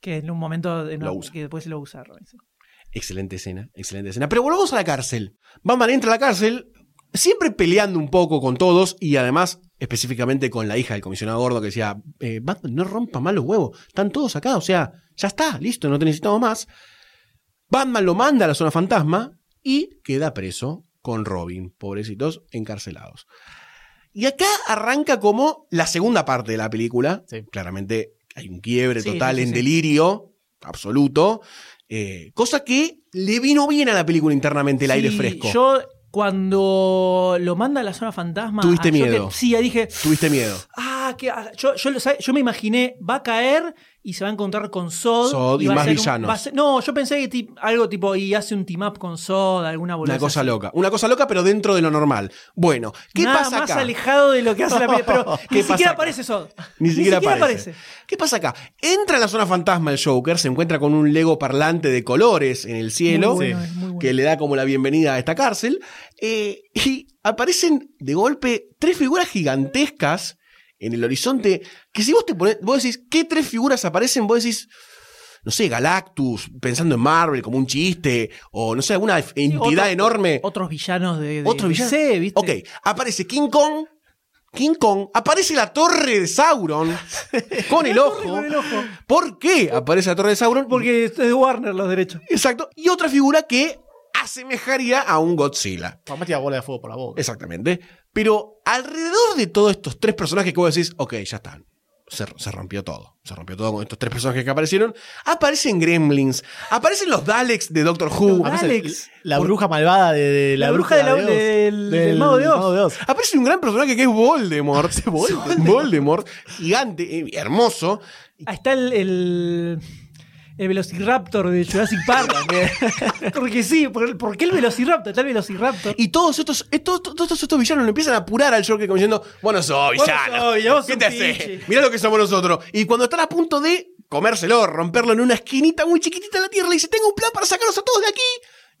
que en un momento en Lo usa. que después lo usa. Excelente escena, excelente escena. Pero volvamos a la cárcel. Batman entra a la cárcel, siempre peleando un poco con todos y además específicamente con la hija del comisionado gordo que decía, eh, Batman, no rompa más los huevos, están todos acá, o sea, ya está, listo, no te necesitamos más. Batman lo manda a la zona fantasma y queda preso con Robin, pobrecitos, encarcelados. Y acá arranca como la segunda parte de la película. Sí. Claramente hay un quiebre Sí, total sí, en delirio absoluto. eh, cosa que le vino bien a la película internamente el aire fresco. Yo, cuando lo manda a la zona fantasma. Tuviste ah, miedo. que- sí, ahí dije. Tuviste miedo. Ah, que, ah, yo, yo, lo- ¿sabe? yo me imaginé, va a caer y se va a encontrar con Sod. Sod y más un- villanos. ser- no, yo pensé que algo tipo, y hace un team up con Sod, alguna boludez Una cosa así. loca. Una cosa loca, pero dentro de lo normal. Bueno, ¿qué Nada pasa más acá? alejado de lo que hace la película. Pero *laughs* ¿Qué ni siquiera acá? aparece Sod. Ni siquiera, aparece. ¿Qué pasa acá? Entra a la zona fantasma el Joker, se encuentra con un Lego parlante de colores en el cielo, Muy bueno, es muy bueno. que le da como la bienvenida a esta cárcel, eh, y aparecen de golpe tres figuras gigantescas en el horizonte, que si vos te pones, vos decís, ¿qué tres figuras aparecen? Vos decís, no sé, Galactus, pensando en Marvel como un chiste, o no sé, alguna entidad otro- enorme. Otros villanos de, de ¿Otro de villano? DC, ¿viste? Ok, aparece King Kong. King Kong, aparece la torre de Sauron *laughs* con el ojo. con el ojo. ¿Por qué aparece la torre de Sauron? Porque es de Warner los derechos. Exacto. Y otra figura que asemejaría a un Godzilla. Además tira bola de fuego por la boca. Exactamente. Pero alrededor de todos estos tres personajes que vos decís, ok, ya están. Se, se rompió todo. Se rompió todo con estos tres personajes que aparecieron. Aparecen Gremlins. Aparecen los Daleks de Doctor Who. Alex. La bruja malvada de, de La bruja de la- del- del Mago de Oz. Aparece un gran personaje que es Voldemort. *laughs* Voldemort. Gigante, eh, hermoso. Ahí está el, el, el Velociraptor de Jurassic Park. porque *laughs* sí, ¿por, por qué el Velociraptor? Está el Velociraptor. Y todos estos, estos, todos estos, villanos lo empiezan a apurar al Joker como diciendo, bueno, soy villano. ¿Qué te hace? pinche". Mirá lo que somos nosotros. Y cuando están a punto de comérselo, romperlo en una esquinita muy chiquitita de la tierra, le dice, tengo un plan para sacarlos a todos de aquí.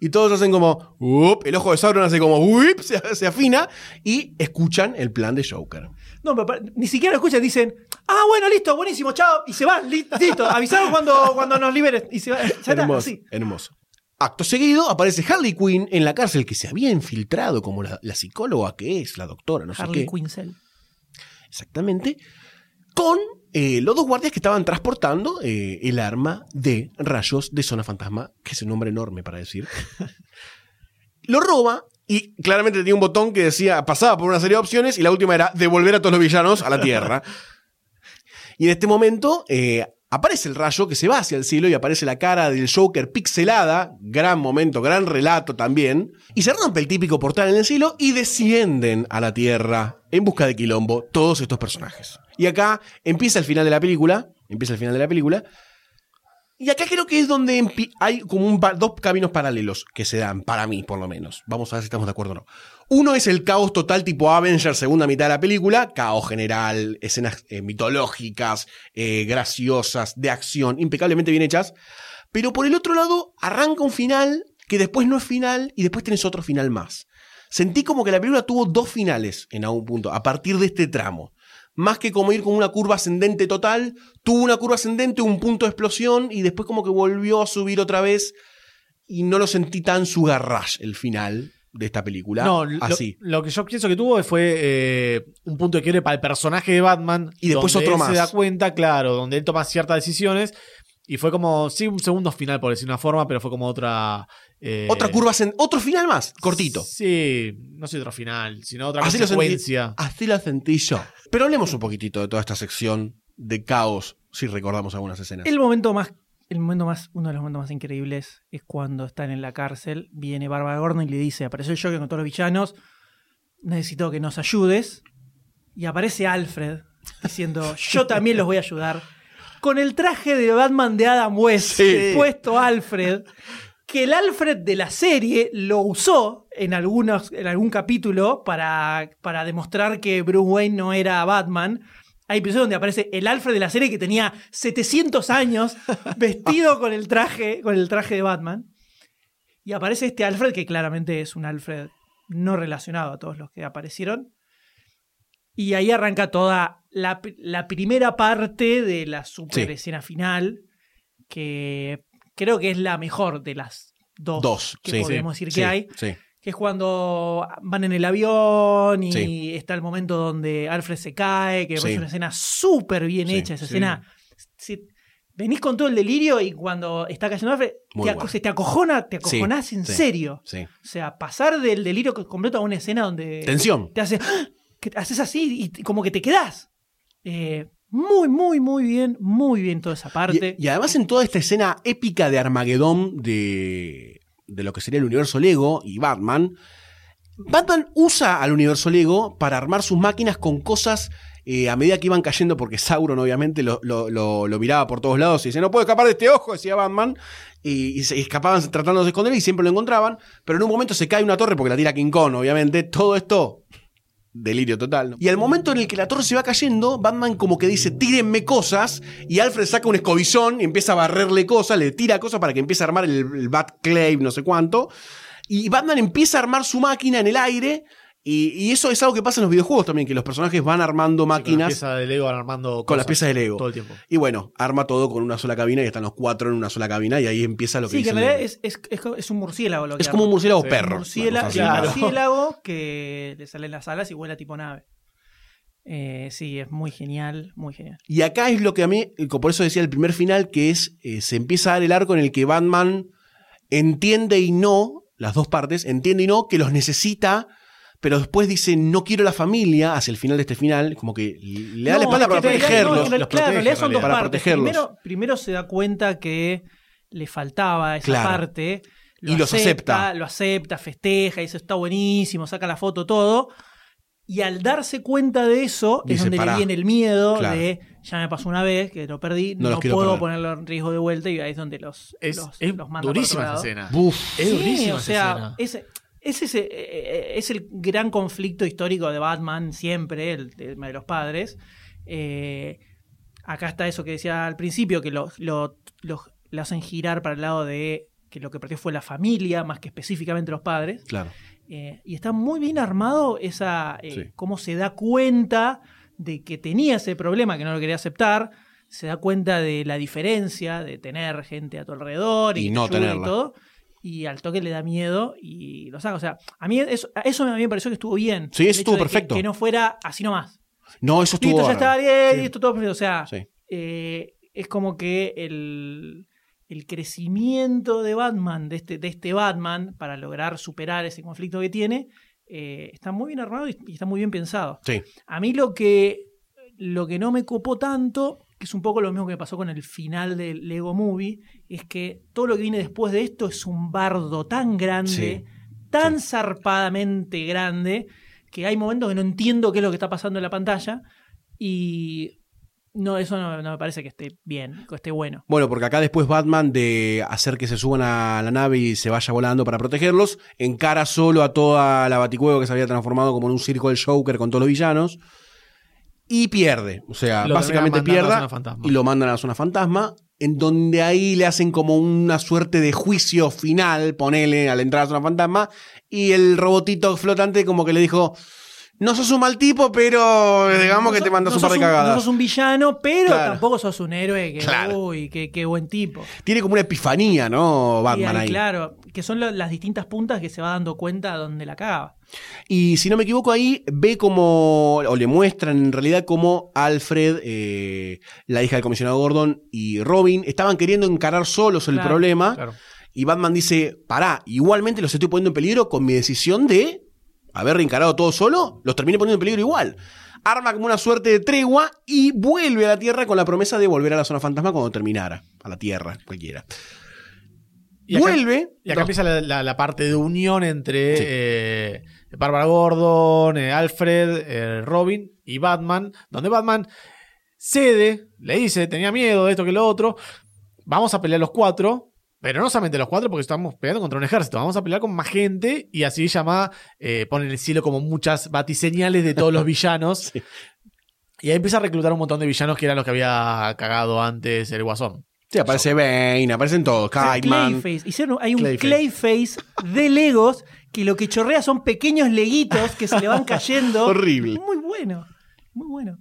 Y todos hacen como, "Up", el ojo de Sauron hace como, "Whip", se, se afina y escuchan el plan de Joker. No, pero pa- ni siquiera lo escuchan, dicen, ah, bueno, listo, buenísimo, chao. Y se van, li- listo. Avisaron cuando, cuando nos liberen. Y se van. Ya está, hermoso, hermoso. Acto seguido aparece Harley Quinn en la cárcel que se había infiltrado como la, la psicóloga que es, la doctora, no sé Harley qué. Quinzel. Exactamente. Con eh, los dos guardias que estaban transportando eh, el arma de rayos de zona fantasma, que es un nombre enorme para decir. Lo roba y claramente tenía un botón que decía, pasaba por una serie de opciones y la última era devolver a todos los villanos a la Tierra. *laughs* y en este momento eh, aparece el rayo que se va hacia el cielo y aparece la cara del Joker pixelada, gran momento, gran relato también, y se rompe el típico portal en el cielo y descienden a la Tierra en busca de quilombo todos estos personajes. Y acá empieza el final de la película, empieza el final de la película, y acá creo que es donde hay como un dos caminos paralelos que se dan, para mí por lo menos. Vamos a ver si estamos de acuerdo o no. Uno es el caos total tipo Avengers, segunda mitad de la película, caos general, escenas eh, mitológicas, eh, graciosas, de acción, impecablemente bien hechas. Pero por el otro lado, arranca un final que después no es final y después tenés otro final más. Sentí como que la película tuvo dos finales en algún punto, a partir de este tramo. Más que como ir con una curva ascendente total, tuvo una curva ascendente, un punto de explosión y después como que volvió a subir otra vez. y no lo sentí tan sugar rush el final de esta película. No, lo, así. lo que yo pienso que tuvo fue eh, un punto de quiebre para el personaje de Batman. Y después donde otro él más. se da cuenta, claro, donde él toma ciertas decisiones. Y fue como, sí, un segundo final, por decir una forma, pero fue como otra. Eh, Otra curva, otro final más, cortito. Sí, no sé otro final, sino otra Así lo, sentí, consecuencia. así lo sentí yo. Pero hablemos un poquitito de toda esta sección de caos, si recordamos algunas escenas. El momento más, el momento más, uno de los momentos más increíbles es cuando están en la cárcel, viene Bárbara Gordon y le dice, apareció el Joker con todos los villanos, necesito que nos ayudes. Y aparece Alfred diciendo, *laughs* yo también los voy a ayudar. Con el traje de Batman de Adam West Sí. puesto Alfred, que el Alfred de la serie lo usó en, algunos, en algún capítulo para, para demostrar que Bruce Wayne no era Batman. Hay episodios donde aparece el Alfred de la serie que tenía 700 años *laughs* vestido con el traje, con el traje de Batman. Y aparece este Alfred que claramente es un Alfred no relacionado a todos los que aparecieron. Y ahí arranca toda la, primera parte de la super Sí. escena final, que creo que es la mejor de las dos, Dos, que sí, podemos sí, decir que hay sí. que es cuando van en el avión y está el momento donde Alfred se cae, que es una escena súper bien hecha, esa escena. Si- venís con todo el delirio y cuando está cayendo Alfred, Muy te, bueno. se te acojona, te acojonás en serio. O sea, pasar del delirio completo a una escena donde Tensión. te hace, ¡ah! que haces así y como que te quedás. Eh, muy, muy, muy bien, muy bien toda esa parte. Y, y además en toda esta escena épica de Armagedón de, de lo que sería el universo Lego y Batman, Batman usa al universo Lego para armar sus máquinas con cosas eh, a medida que iban cayendo, porque Sauron obviamente lo, lo- lo- lo miraba por todos lados y dice, no puedo escapar de este ojo, decía Batman, y, y se escapaban tratando de esconder y siempre lo encontraban, pero en un momento se cae una torre porque la tira King Kong, obviamente, todo esto delirio total. Y al momento en el que la torre se va cayendo, Batman como que dice, tírenme cosas, y Alfred saca un escobillón y empieza a barrerle cosas, le tira cosas para que empiece a armar el, el Batclave, no sé cuánto. Y Batman empieza a armar su máquina en el aire, y, y eso es algo que pasa en los videojuegos también, que los personajes van armando Con las máquinas piezas de Lego van armando con las cosas piezas de Lego. Todo el tiempo. Y bueno, arma todo con una sola cabina y están los cuatro en una sola cabina y ahí empieza lo que sí, que en realidad es, es, es, es un murciélago lo que es como un murciélago Sí, perro. Murciélago, sí, así. Claro. *laughs* murciélago que le salen las alas y vuela tipo nave. Eh, sí, es muy genial, muy genial. Y acá es lo que a mí, por eso decía el primer final, que es, eh, se empieza a dar el arco en el que Batman entiende y no, las dos partes, entiende y no que los necesita, pero después dice, no quiero la familia, hacia el final de este final, como que le da la espalda es para protegerlos. no, los claro, en protege, realidad son dos. Para partes. protegerlos. Primero, primero se da cuenta que le faltaba esa Claro. parte. Y los acepta. Lo acepta, festeja, eso está buenísimo, saca la foto, todo. Y al darse cuenta de eso, es Dice, donde "Pará". le viene el miedo Claro. de ya me pasó una vez, que lo perdí, No puedo perder". ponerlo en riesgo de vuelta, y ahí es donde los, Es, los, es los manda durísima otro esa escena. Uf. Es Sí, durísima o esa sea, escena. ese, ese es, eh, eh, es el gran conflicto histórico de Batman siempre, el tema de los padres. Eh, acá está eso que decía al principio, que lo, lo, lo- lo hacen girar para el lado de que lo que perdió fue la familia, más que específicamente los padres. Claro. Eh, y está muy bien armado esa Sí. cómo se da cuenta de que tenía ese problema, que no lo quería aceptar. Se da cuenta de la diferencia de tener gente a tu alrededor y, Y no tenerla. y todo. Y al toque le da miedo y lo saca. O sea, a mí eso, eso a mí me pareció que estuvo bien. Sí, eso estuvo que- perfecto. Que, no fuera así nomás. No, eso estuvo. Listo, ya está bien, Sí. y esto todo perfecto. O sea, Sí. eh, es como que el, el crecimiento de Batman, de este, de este Batman, para lograr superar ese conflicto que tiene, eh, está muy bien armado y, y está muy bien pensado. Sí. A mí lo que, lo que no me copó tanto, que es un poco lo mismo que pasó con el final del Lego Movie, es que todo lo que viene después de esto es un bardo tan grande, tan zarpadamente grande, que hay momentos que no entiendo qué es lo que está pasando en la pantalla y no, eso no, no me parece que esté bien, que esté bueno. Bueno, porque acá después Batman de hacer que se suban a la nave y se vaya volando para protegerlos, encara solo a toda la Baticueva que se había transformado como en un circo del Joker con todos los villanos y pierde. O sea, Lo básicamente terminan mandando a pierde la zona fantasma. y lo mandan a la zona fantasma, en donde ahí le hacen como una suerte de juicio final, ponele a la entrada a la zona fantasma, y el robotito flotante como que le dijo... No sos un mal tipo, pero digamos que te mandas no un par de cagadas. No sos un villano, pero Claro. tampoco sos un héroe que, Claro. uy, qué, qué buen tipo. Tiene como una epifanía, ¿no? Batman ahí, ahí. Claro, que son las distintas puntas que se va dando cuenta donde la cagaba. Y si no me equivoco ahí, ve como, o le muestran en realidad como Alfred, eh, la hija del comisionado Gordon y Robin estaban queriendo encarar solos el Claro, problema. Claro. Y Batman dice, pará, igualmente los estoy poniendo en peligro con mi decisión de haber encarado todo solo, los terminé poniendo en peligro igual. Arma como una suerte de tregua y vuelve a la Tierra con la promesa de volver a la zona fantasma cuando terminara. A la Tierra, cualquiera. Y acá- vuelve. Y acá empieza la, la- la parte de unión entre eh, Bárbara Gordon, eh, Alfred, eh, Robin y Batman, donde Batman cede, le dice, tenía miedo de esto que lo otro, vamos a pelear los cuatro, pero no solamente los cuatro porque estamos peleando contra un ejército, vamos a pelear con más gente y así llama, eh, pone en el cielo como muchas batiseñales de todos los *laughs* villanos. Y ahí empieza a reclutar un montón de villanos que eran los que había cagado antes el Guasón. Sí, aparece Bane, aparecen todos. Kiteman. Hicieron, hay un Clayface. Clayface de Legos que lo que chorrea son pequeños leguitos que se le van *laughs* cayendo. Horrible. Muy bueno. Muy bueno.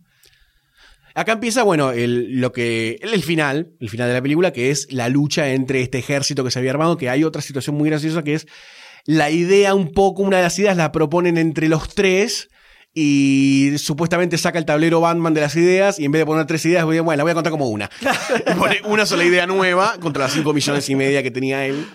Acá empieza, bueno, el, lo que, el, final, el final de la película, que es la lucha entre este ejército que se había armado, que hay otra situación muy graciosa que es la idea un poco, una de las ideas la proponen entre los tres y supuestamente saca el tablero Batman de las ideas y en vez de poner tres ideas, voy a- bueno, la voy a contar como una. *laughs* Y pone una sola idea nueva contra las cinco millones y media que tenía él.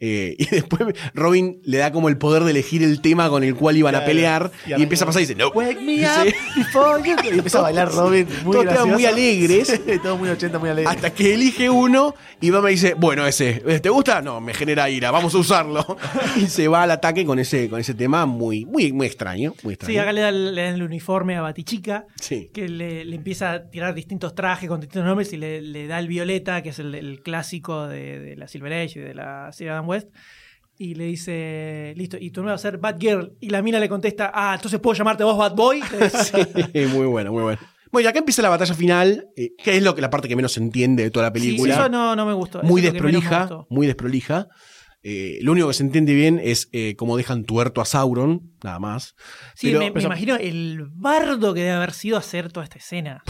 Eh, *laughs* y después Robin le da como el poder de elegir el tema con el cual iban a pelear Y empieza a pasar y dice, no. Wake me *laughs* Sí. up before you go. Y empieza a bailar Robin muy Todos temas muy gracioso. alegres. *laughs* Todo muy 80, muy alegre. Hasta que elige uno y Batman dice, bueno, ese, ¿te gusta? No, me genera ira, vamos a usarlo. Y se va al ataque con ese, con ese tema muy, muy, muy extraño. Muy extraño. Sí, acá le dan, le dan el uniforme a Batichica, Sí. que le, le empieza a tirar distintos trajes con distintos nombres y le, le da el violeta, que es el, el clásico de, de la Silver Age y de la serie Adam West. Y le dice, listo, y tu nombre va a ser Batgirl. Y la mina le contesta, ah, entonces puedo llamarte vos Bad Boy. *laughs* Le dice, Sí, muy bueno, muy bueno. Bueno, y acá empieza la batalla final, eh, que es lo que la parte que menos se entiende de toda la Sí, película. eso no, no me gustó. muy me desprolija, muy desprolija. Eh, lo único que se entiende bien es eh, cómo dejan tuerto a Sauron, nada más. Sí, Pero- me, imagino el bardo que debe haber sido hacer toda esta escena.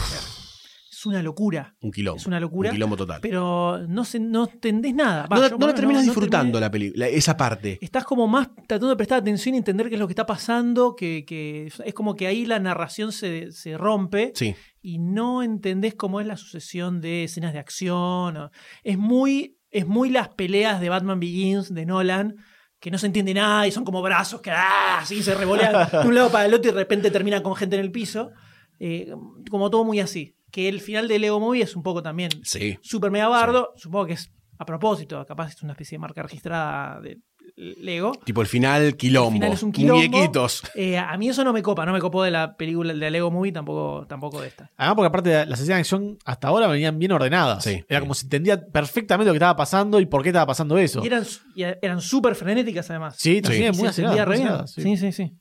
Es una locura. Un quilombo. Es una locura. Un quilombo total. Pero no, se, no entendés nada. Va, no, yo no lo la terminas no disfrutando la película, esa parte. Estás como más tratando de prestar atención y entender qué es lo que está pasando, que, que es como que ahí la narración se, se rompe Sí. y no entendés cómo es la sucesión de escenas de acción. Es muy, es muy las peleas de Batman Begins de Nolan, que no se entiende nada y son como brazos que ¡ah! así se revolean *laughs* de un lado para el otro y de repente terminan con gente en el piso. Eh, como todo muy así. Que el final de Lego Movie es un poco también Sí. super mega bardo. Supongo que es a propósito, capaz es una especie de marca registrada de Lego. Tipo el final, quilombo. El final es un quilombo. Muñequitos. Eh, a mí eso no me copa, no me copó de la película de Lego Movie, tampoco, tampoco de esta. Además, porque aparte las escenas de acción hasta ahora venían bien ordenadas. Sí. Era como se entendía perfectamente lo que estaba pasando y por qué estaba pasando eso. Y eran, y eran súper frenéticas además. Sí, también Y muy se aceleradas, sí. Sí, sí, sí.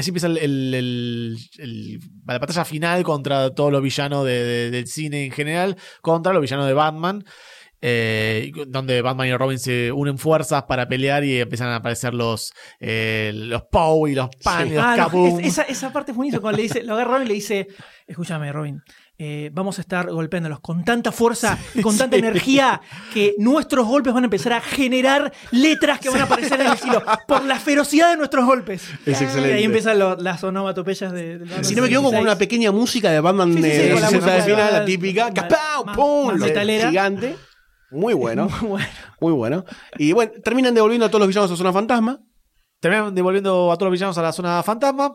Y así empieza el, el- el- el- la batalla final contra todos los villanos de- de- del cine en general, contra los villanos de Batman, eh, donde Batman y Robin se unen fuerzas para pelear y empiezan a aparecer los, eh, los Poe y los Pan y los Ah, no, esa, esa parte es buenísima cuando le dice, lo agarra Robin y le dice, escúchame Robin, eh, vamos a estar golpeándolos con tanta fuerza *laughs* con tanta Sí. energía que nuestros golpes van a empezar a generar letras que van a aparecer en el cielo por la ferocidad de nuestros golpes. Es Y excelente. ahí empiezan lo- las onomatopeyas de, del Batman Si no me equivoco, con 66. una pequeña música de Batman Sí, sí, de sí, los con la 60 de final, la típica. ¡Pum! más Lo metalera. Gigante. Muy bueno. *laughs* Muy bueno. Muy bueno. Y bueno, terminan devolviendo a todos los villanos a Zona Fantasma. Terminan devolviendo a todos los villanos a la zona fantasma.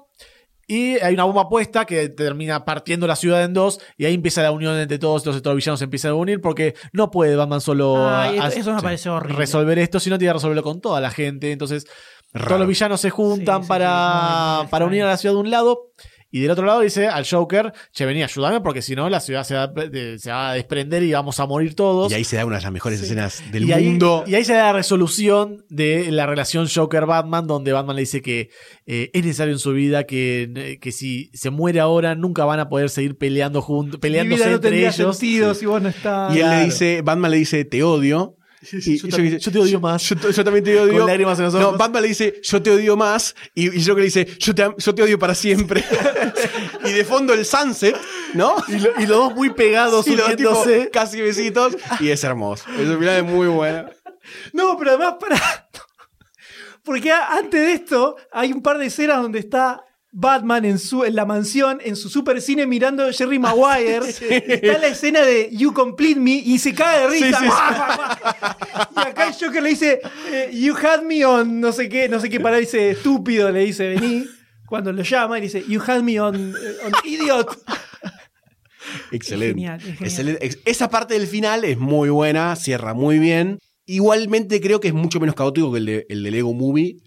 Y hay una bomba puesta que termina partiendo la ciudad en dos. Y ahí empieza la unión entre todos. Entonces todos los villanos se empiezan a unir. Porque no puede Batman solo Ay, a- esto- eso me horrible. resolver esto, sino tiene que resolverlo con toda la gente. Entonces Raro. todos los villanos se juntan Sí, para, sí, para unir a la ciudad de un lado. Y del otro lado dice al Joker, che, vení, ayúdame porque si no la ciudad se va, se va a desprender y vamos a morir todos. Y ahí se da una de las mejores escenas del Y ahí- mundo. y ahí se da la resolución de la relación Joker-Batman, donde Batman le dice que eh, es necesario en su vida que, que si se muere ahora nunca van a poder seguir peleando juntos, Mi peleándose vida no entre ellos. sentido si vos no estás. Y él le dice, Batman le dice, te odio. Y yo, también, yo te odio más. Yo, yo también te odio. Con lágrimas en los No, ojos. Batman le dice, yo te odio más. Y, y Joker le dice, yo te, am- yo te odio para siempre. *laughs* y de fondo el sunset, ¿no? Y, lo- y los dos muy pegados, Y los tipo casi besitos. Y es hermoso. Ese final es muy bueno. No, pero además para. *laughs* Porque antes de esto hay un par de escenas donde está Batman en, su, en la mansión, en su super cine mirando a Jerry Maguire. *laughs* Está la escena de You Complete Me y se cae de risa. Sí, sí, *laughs* y acá el Joker le dice eh, You had me on no sé qué, no sé qué para dice estúpido, le dice vení. Cuando lo llama y dice You had me on, eh, on idiot. Excelente. genial, es genial. Excelente. Ex- Esa parte del final es muy buena, cierra muy bien. Igualmente creo que es mucho menos caótico que el de, el de Lego Movie.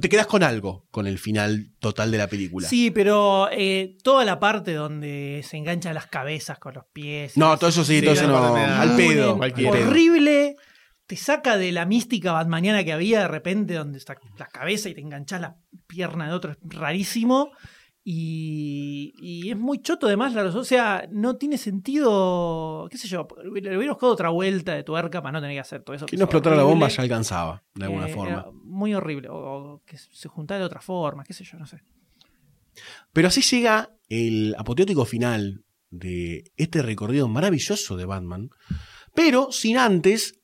Te quedas con algo con el final total de la película. Sí, pero eh, toda la parte donde se enganchan las cabezas con los pies. No, todo eso sí, todo eso no. Al pedo. Muy al pedo. horrible. Te saca de la mística batmaniana que había de repente, donde está la cabeza y te enganchás la pierna de otro. Es rarísimo. Y, y es muy choto además. la- O sea, no tiene sentido. ¿Qué sé yo? Le hubiera buscado otra vuelta de tuerca para no tener que hacer todo eso. Que que no explotara la bomba ya alcanzaba, de alguna Eh, forma. Muy horrible. O, o que se juntara de otra forma, qué sé yo, no sé. Pero así llega el apoteótico final de este recorrido maravilloso de Batman, pero sin antes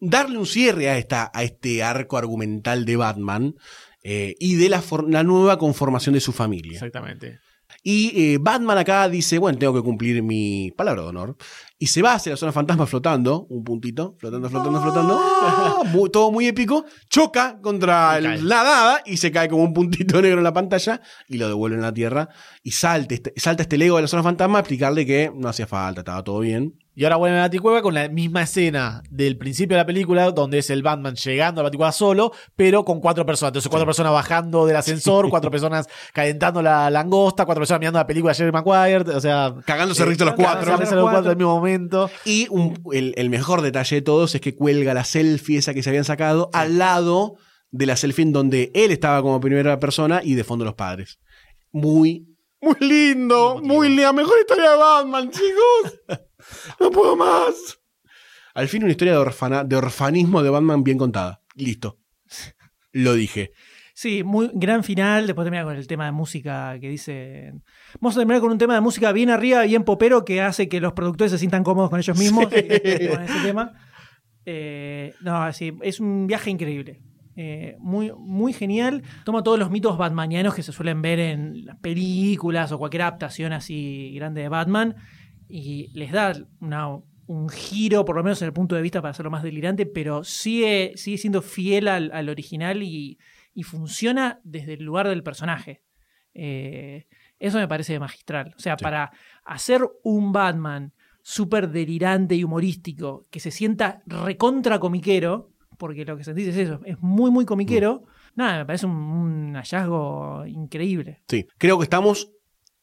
darle un cierre a, esta, a este arco argumental de Batman eh, y de la, la nueva conformación de su familia. Exactamente. Y eh, Batman acá dice, bueno, tengo que cumplir mi palabra de honor. Y se va hacia la zona fantasma flotando, un puntito, flotando, flotando, flotando. ¡Ah! *laughs* Muy- todo muy épico. Choca contra el- la dada y se cae como un puntito *laughs* negro en la pantalla y lo devuelve en la tierra. Y salta este, salta este Lego de la zona fantasma a explicarle que no hacía falta, estaba todo bien. Y ahora vuelven a la Baticueva con la misma escena del principio de la película, donde es el Batman llegando a la Baticueva solo, pero con cuatro personas. Entonces, cuatro personas bajando del ascensor, cuatro personas calentando la langosta, cuatro personas mirando la película de Jerry Maguire. O sea, Cagándose risa los cagándose cuatro. risa los cuatro al mismo momento. Y un- el, el mejor detalle de todos es que cuelga la selfie esa que se habían sacado al lado de la selfie en donde él estaba como primera persona y de fondo los padres. Muy, muy lindo, muy linda. Mejor historia de Batman, chicos. *laughs* No puedo más. Al fin una historia de, orfana- de orfanismo de Batman bien contada. Listo. Lo dije. Sí, muy gran final. Después termina con el tema de música que dice. Vamos a terminar con un tema de música bien arriba, bien popero, que hace que los productores se sientan cómodos con ellos mismos *laughs* con ese tema. Eh, no, sí, es un viaje increíble. Eh, muy, muy genial. Toma todos los mitos batmanianos que se suelen ver en las películas o cualquier adaptación así grande de Batman y les da una- un giro, por lo menos en el punto de vista, para hacerlo más delirante, pero sigue, sigue siendo fiel al, al original y, y funciona desde el lugar del personaje. Eh, eso me parece magistral. O sea, para hacer un Batman súper delirante y humorístico, que se sienta recontra comiquero, porque lo que sentís es eso, es muy, muy comiquero, nada, me parece un, un hallazgo increíble. Sí. Creo que estamos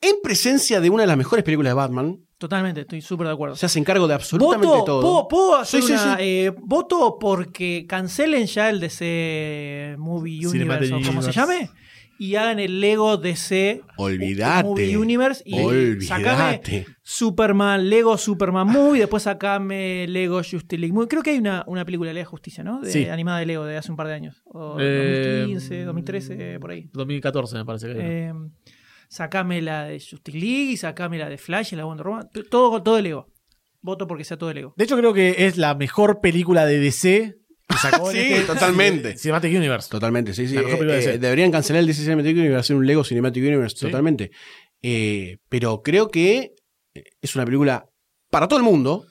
en presencia de una de las mejores películas de Batman. Totalmente, estoy súper de acuerdo. Se hace encargo de absolutamente Voto, todo. ¿puedo, puedo hacer Sí, sí, una, sí. eh, voto porque cancelen ya el DC Movie Universe o como se llame y hagan el Lego DC Olvídate. Movie Universe y sacame. Superman, Lego Superman Movie, después sacame Lego Justice League Movie. Creo que hay una, una película de Justicia, ¿no? De, Sí. Animada de Lego de hace un par de años. O Eh, 2015, 2013, por ahí. 2014 me parece que era. Sacame la de Justice League, sacame la de Flash y la de Wonder Woman. Todo, todo de Lego. Voto porque sea todo de Lego. De hecho, creo que es la mejor película de DC que sacó *laughs* Sí, este totalmente. Cinematic Universe. Totalmente, sí, sí. Eh, eh, deberían cancelar el DC Cinematic Universe y hacer un Lego Cinematic Universe, Sí. totalmente. Eh, pero creo que es una película para todo el mundo,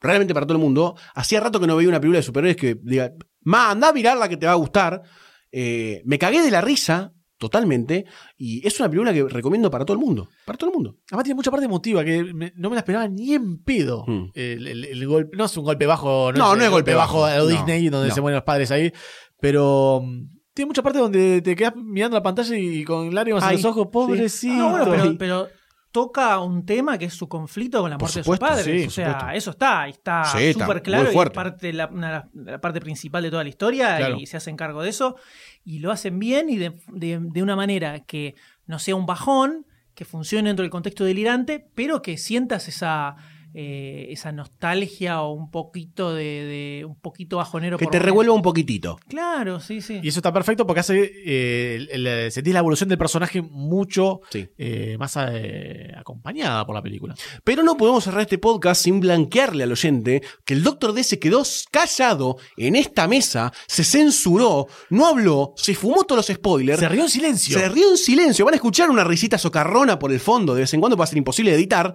realmente para todo el mundo. Hacía rato que no veía una película de superhéroes que diga, ma, anda a mirarla que te va a gustar. Eh, me cagué de la risa, totalmente, y es una película que recomiendo para todo el mundo. Para todo el mundo. Además tiene mucha parte emotiva que me- no me la esperaba ni en pedo. Hmm. El, el- el golpe, no es un golpe bajo, No, no es golpe bajo, a lo no, Disney donde no. se mueren los padres ahí, pero mm, tiene mucha parte donde te quedas mirando la pantalla y con lágrimas Ay, en los ojos, pobrecito. Ah, bueno, pero, pero toca un tema que es su conflicto con la muerte supuesto, de sus padres. sí, o sea, supuesto. eso está, está Sí, súper claro y fuerte. parte de la, una la parte principal de toda la historia Claro. y se hacen cargo de eso y lo hacen bien y de, de- de una manera que no sea un bajón, que funcione dentro del contexto delirante, pero que sientas esa eh, esa nostalgia o un poquito de, de- un poquito bajonero. Que por te momentos. revuelva un poquitito. Claro, sí, sí. Y eso está perfecto porque hace. eh, el- el- sentís la evolución del personaje mucho Sí. eh, más eh, acompañada por la película. Pero no podemos cerrar este podcast sin blanquearle al oyente que el Doctor D se quedó callado en esta mesa, se censuró, no habló, se fumó todos los spoilers. Se rió en silencio. Se rió en silencio. Van a escuchar una risita socarrona por el fondo de vez en cuando, va a ser imposible de editar.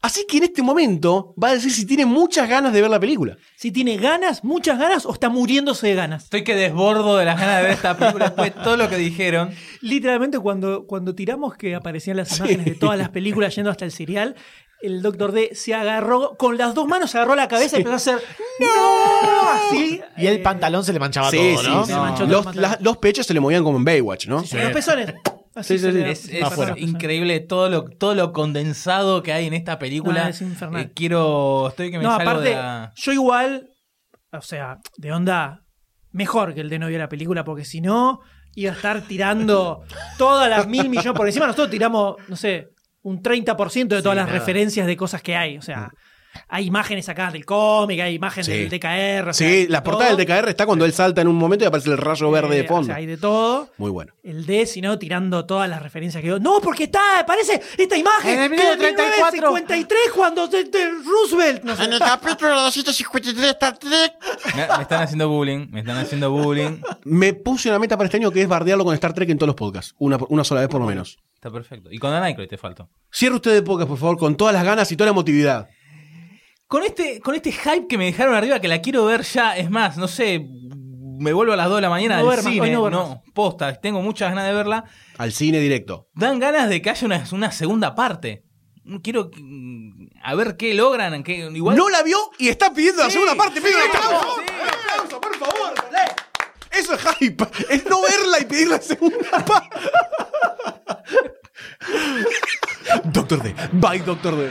Así que en este momento va a decir si tiene muchas ganas de ver la película. Si tiene ganas, muchas ganas, o está muriéndose de ganas. Estoy que desbordo de las ganas de ver esta película *laughs* después de todo lo que dijeron. Literalmente, cuando, cuando tiramos que aparecían las imágenes de todas las películas yendo hasta el serial, el Doctor D se agarró, con las dos manos se agarró la cabeza y empezó a hacer ¡No! Así. Y el eh, pantalón se le manchaba Sí, todo, sí, ¿no? sí. Se manchó todo Los, la- los pechos se le movían como en Baywatch, ¿no? los pezones. Así Sí, sí, se sí. le- Es, increíble todo lo, todo lo condensado que hay en esta película. No, es infernal. Eh, quiero. Estoy que me No, salgo aparte, de la- yo igual, o sea, de onda, mejor que el de no vio la película, porque si no, iba a estar tirando *laughs* todas las mil millones. Por encima nosotros tiramos, no sé, un 30% de todas las nada. referencias de cosas que hay. O sea, hay imágenes acá del cómic, hay imágenes Sí. del DKR. o sea, Sí, la de portada todo. del DKR está cuando él salta en un momento y aparece el rayo verde Eh, de fondo. O sea, hay de todo. Muy bueno. El D, si no, tirando todas las referencias que yo. No, porque está, aparece esta imagen. En el que minuto de 34. 1953 cuando de, de Roosevelt. No sé. el capítulo 253 de Star Trek. Me, me están haciendo bullying. Me están haciendo bullying. Me puse una meta para este año que es bardearlo con Star Trek en todos los podcasts. Una, una sola vez por lo menos. Está perfecto. Y con Dan Aykroyd te faltó. Cierre usted el podcast, por favor, con todas las ganas y toda la emotividad. Con este, con este hype que me dejaron arriba, que la quiero ver ya, es más, no sé, me vuelvo a las 2 de la mañana No al cine. no No, posta, tengo muchas ganas de verla. Al cine directo. Dan ganas de que haya una, una segunda parte. Quiero a ver qué logran. Qué, igual No la vio y está pidiendo la Sí, segunda parte. Pide un sí, aplauso. sí. Un aplauso, por favor. Eso es hype. Es no verla y pedir la segunda *laughs* parte. Doctor D. Bye, Doctor D.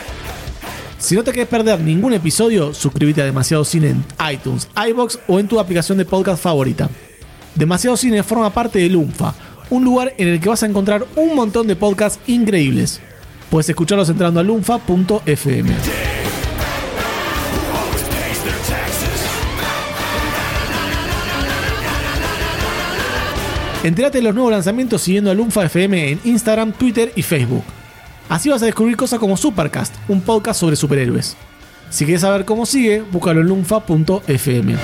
Si no te querés perder ningún episodio, suscríbete a Demasiado Cine en iTunes, iBox o en tu aplicación de podcast favorita. Demasiado Cine forma parte de Lunfa, un lugar en el que vas a encontrar un montón de podcasts increíbles. Puedes escucharlos entrando a lunfa.fm. Entérate de los nuevos lanzamientos siguiendo a Lunfa FM en Instagram, Twitter y Facebook. Así vas a descubrir cosas como Supercast, un podcast sobre superhéroes. Si quieres saber cómo sigue, búscalo en lunfa.fm.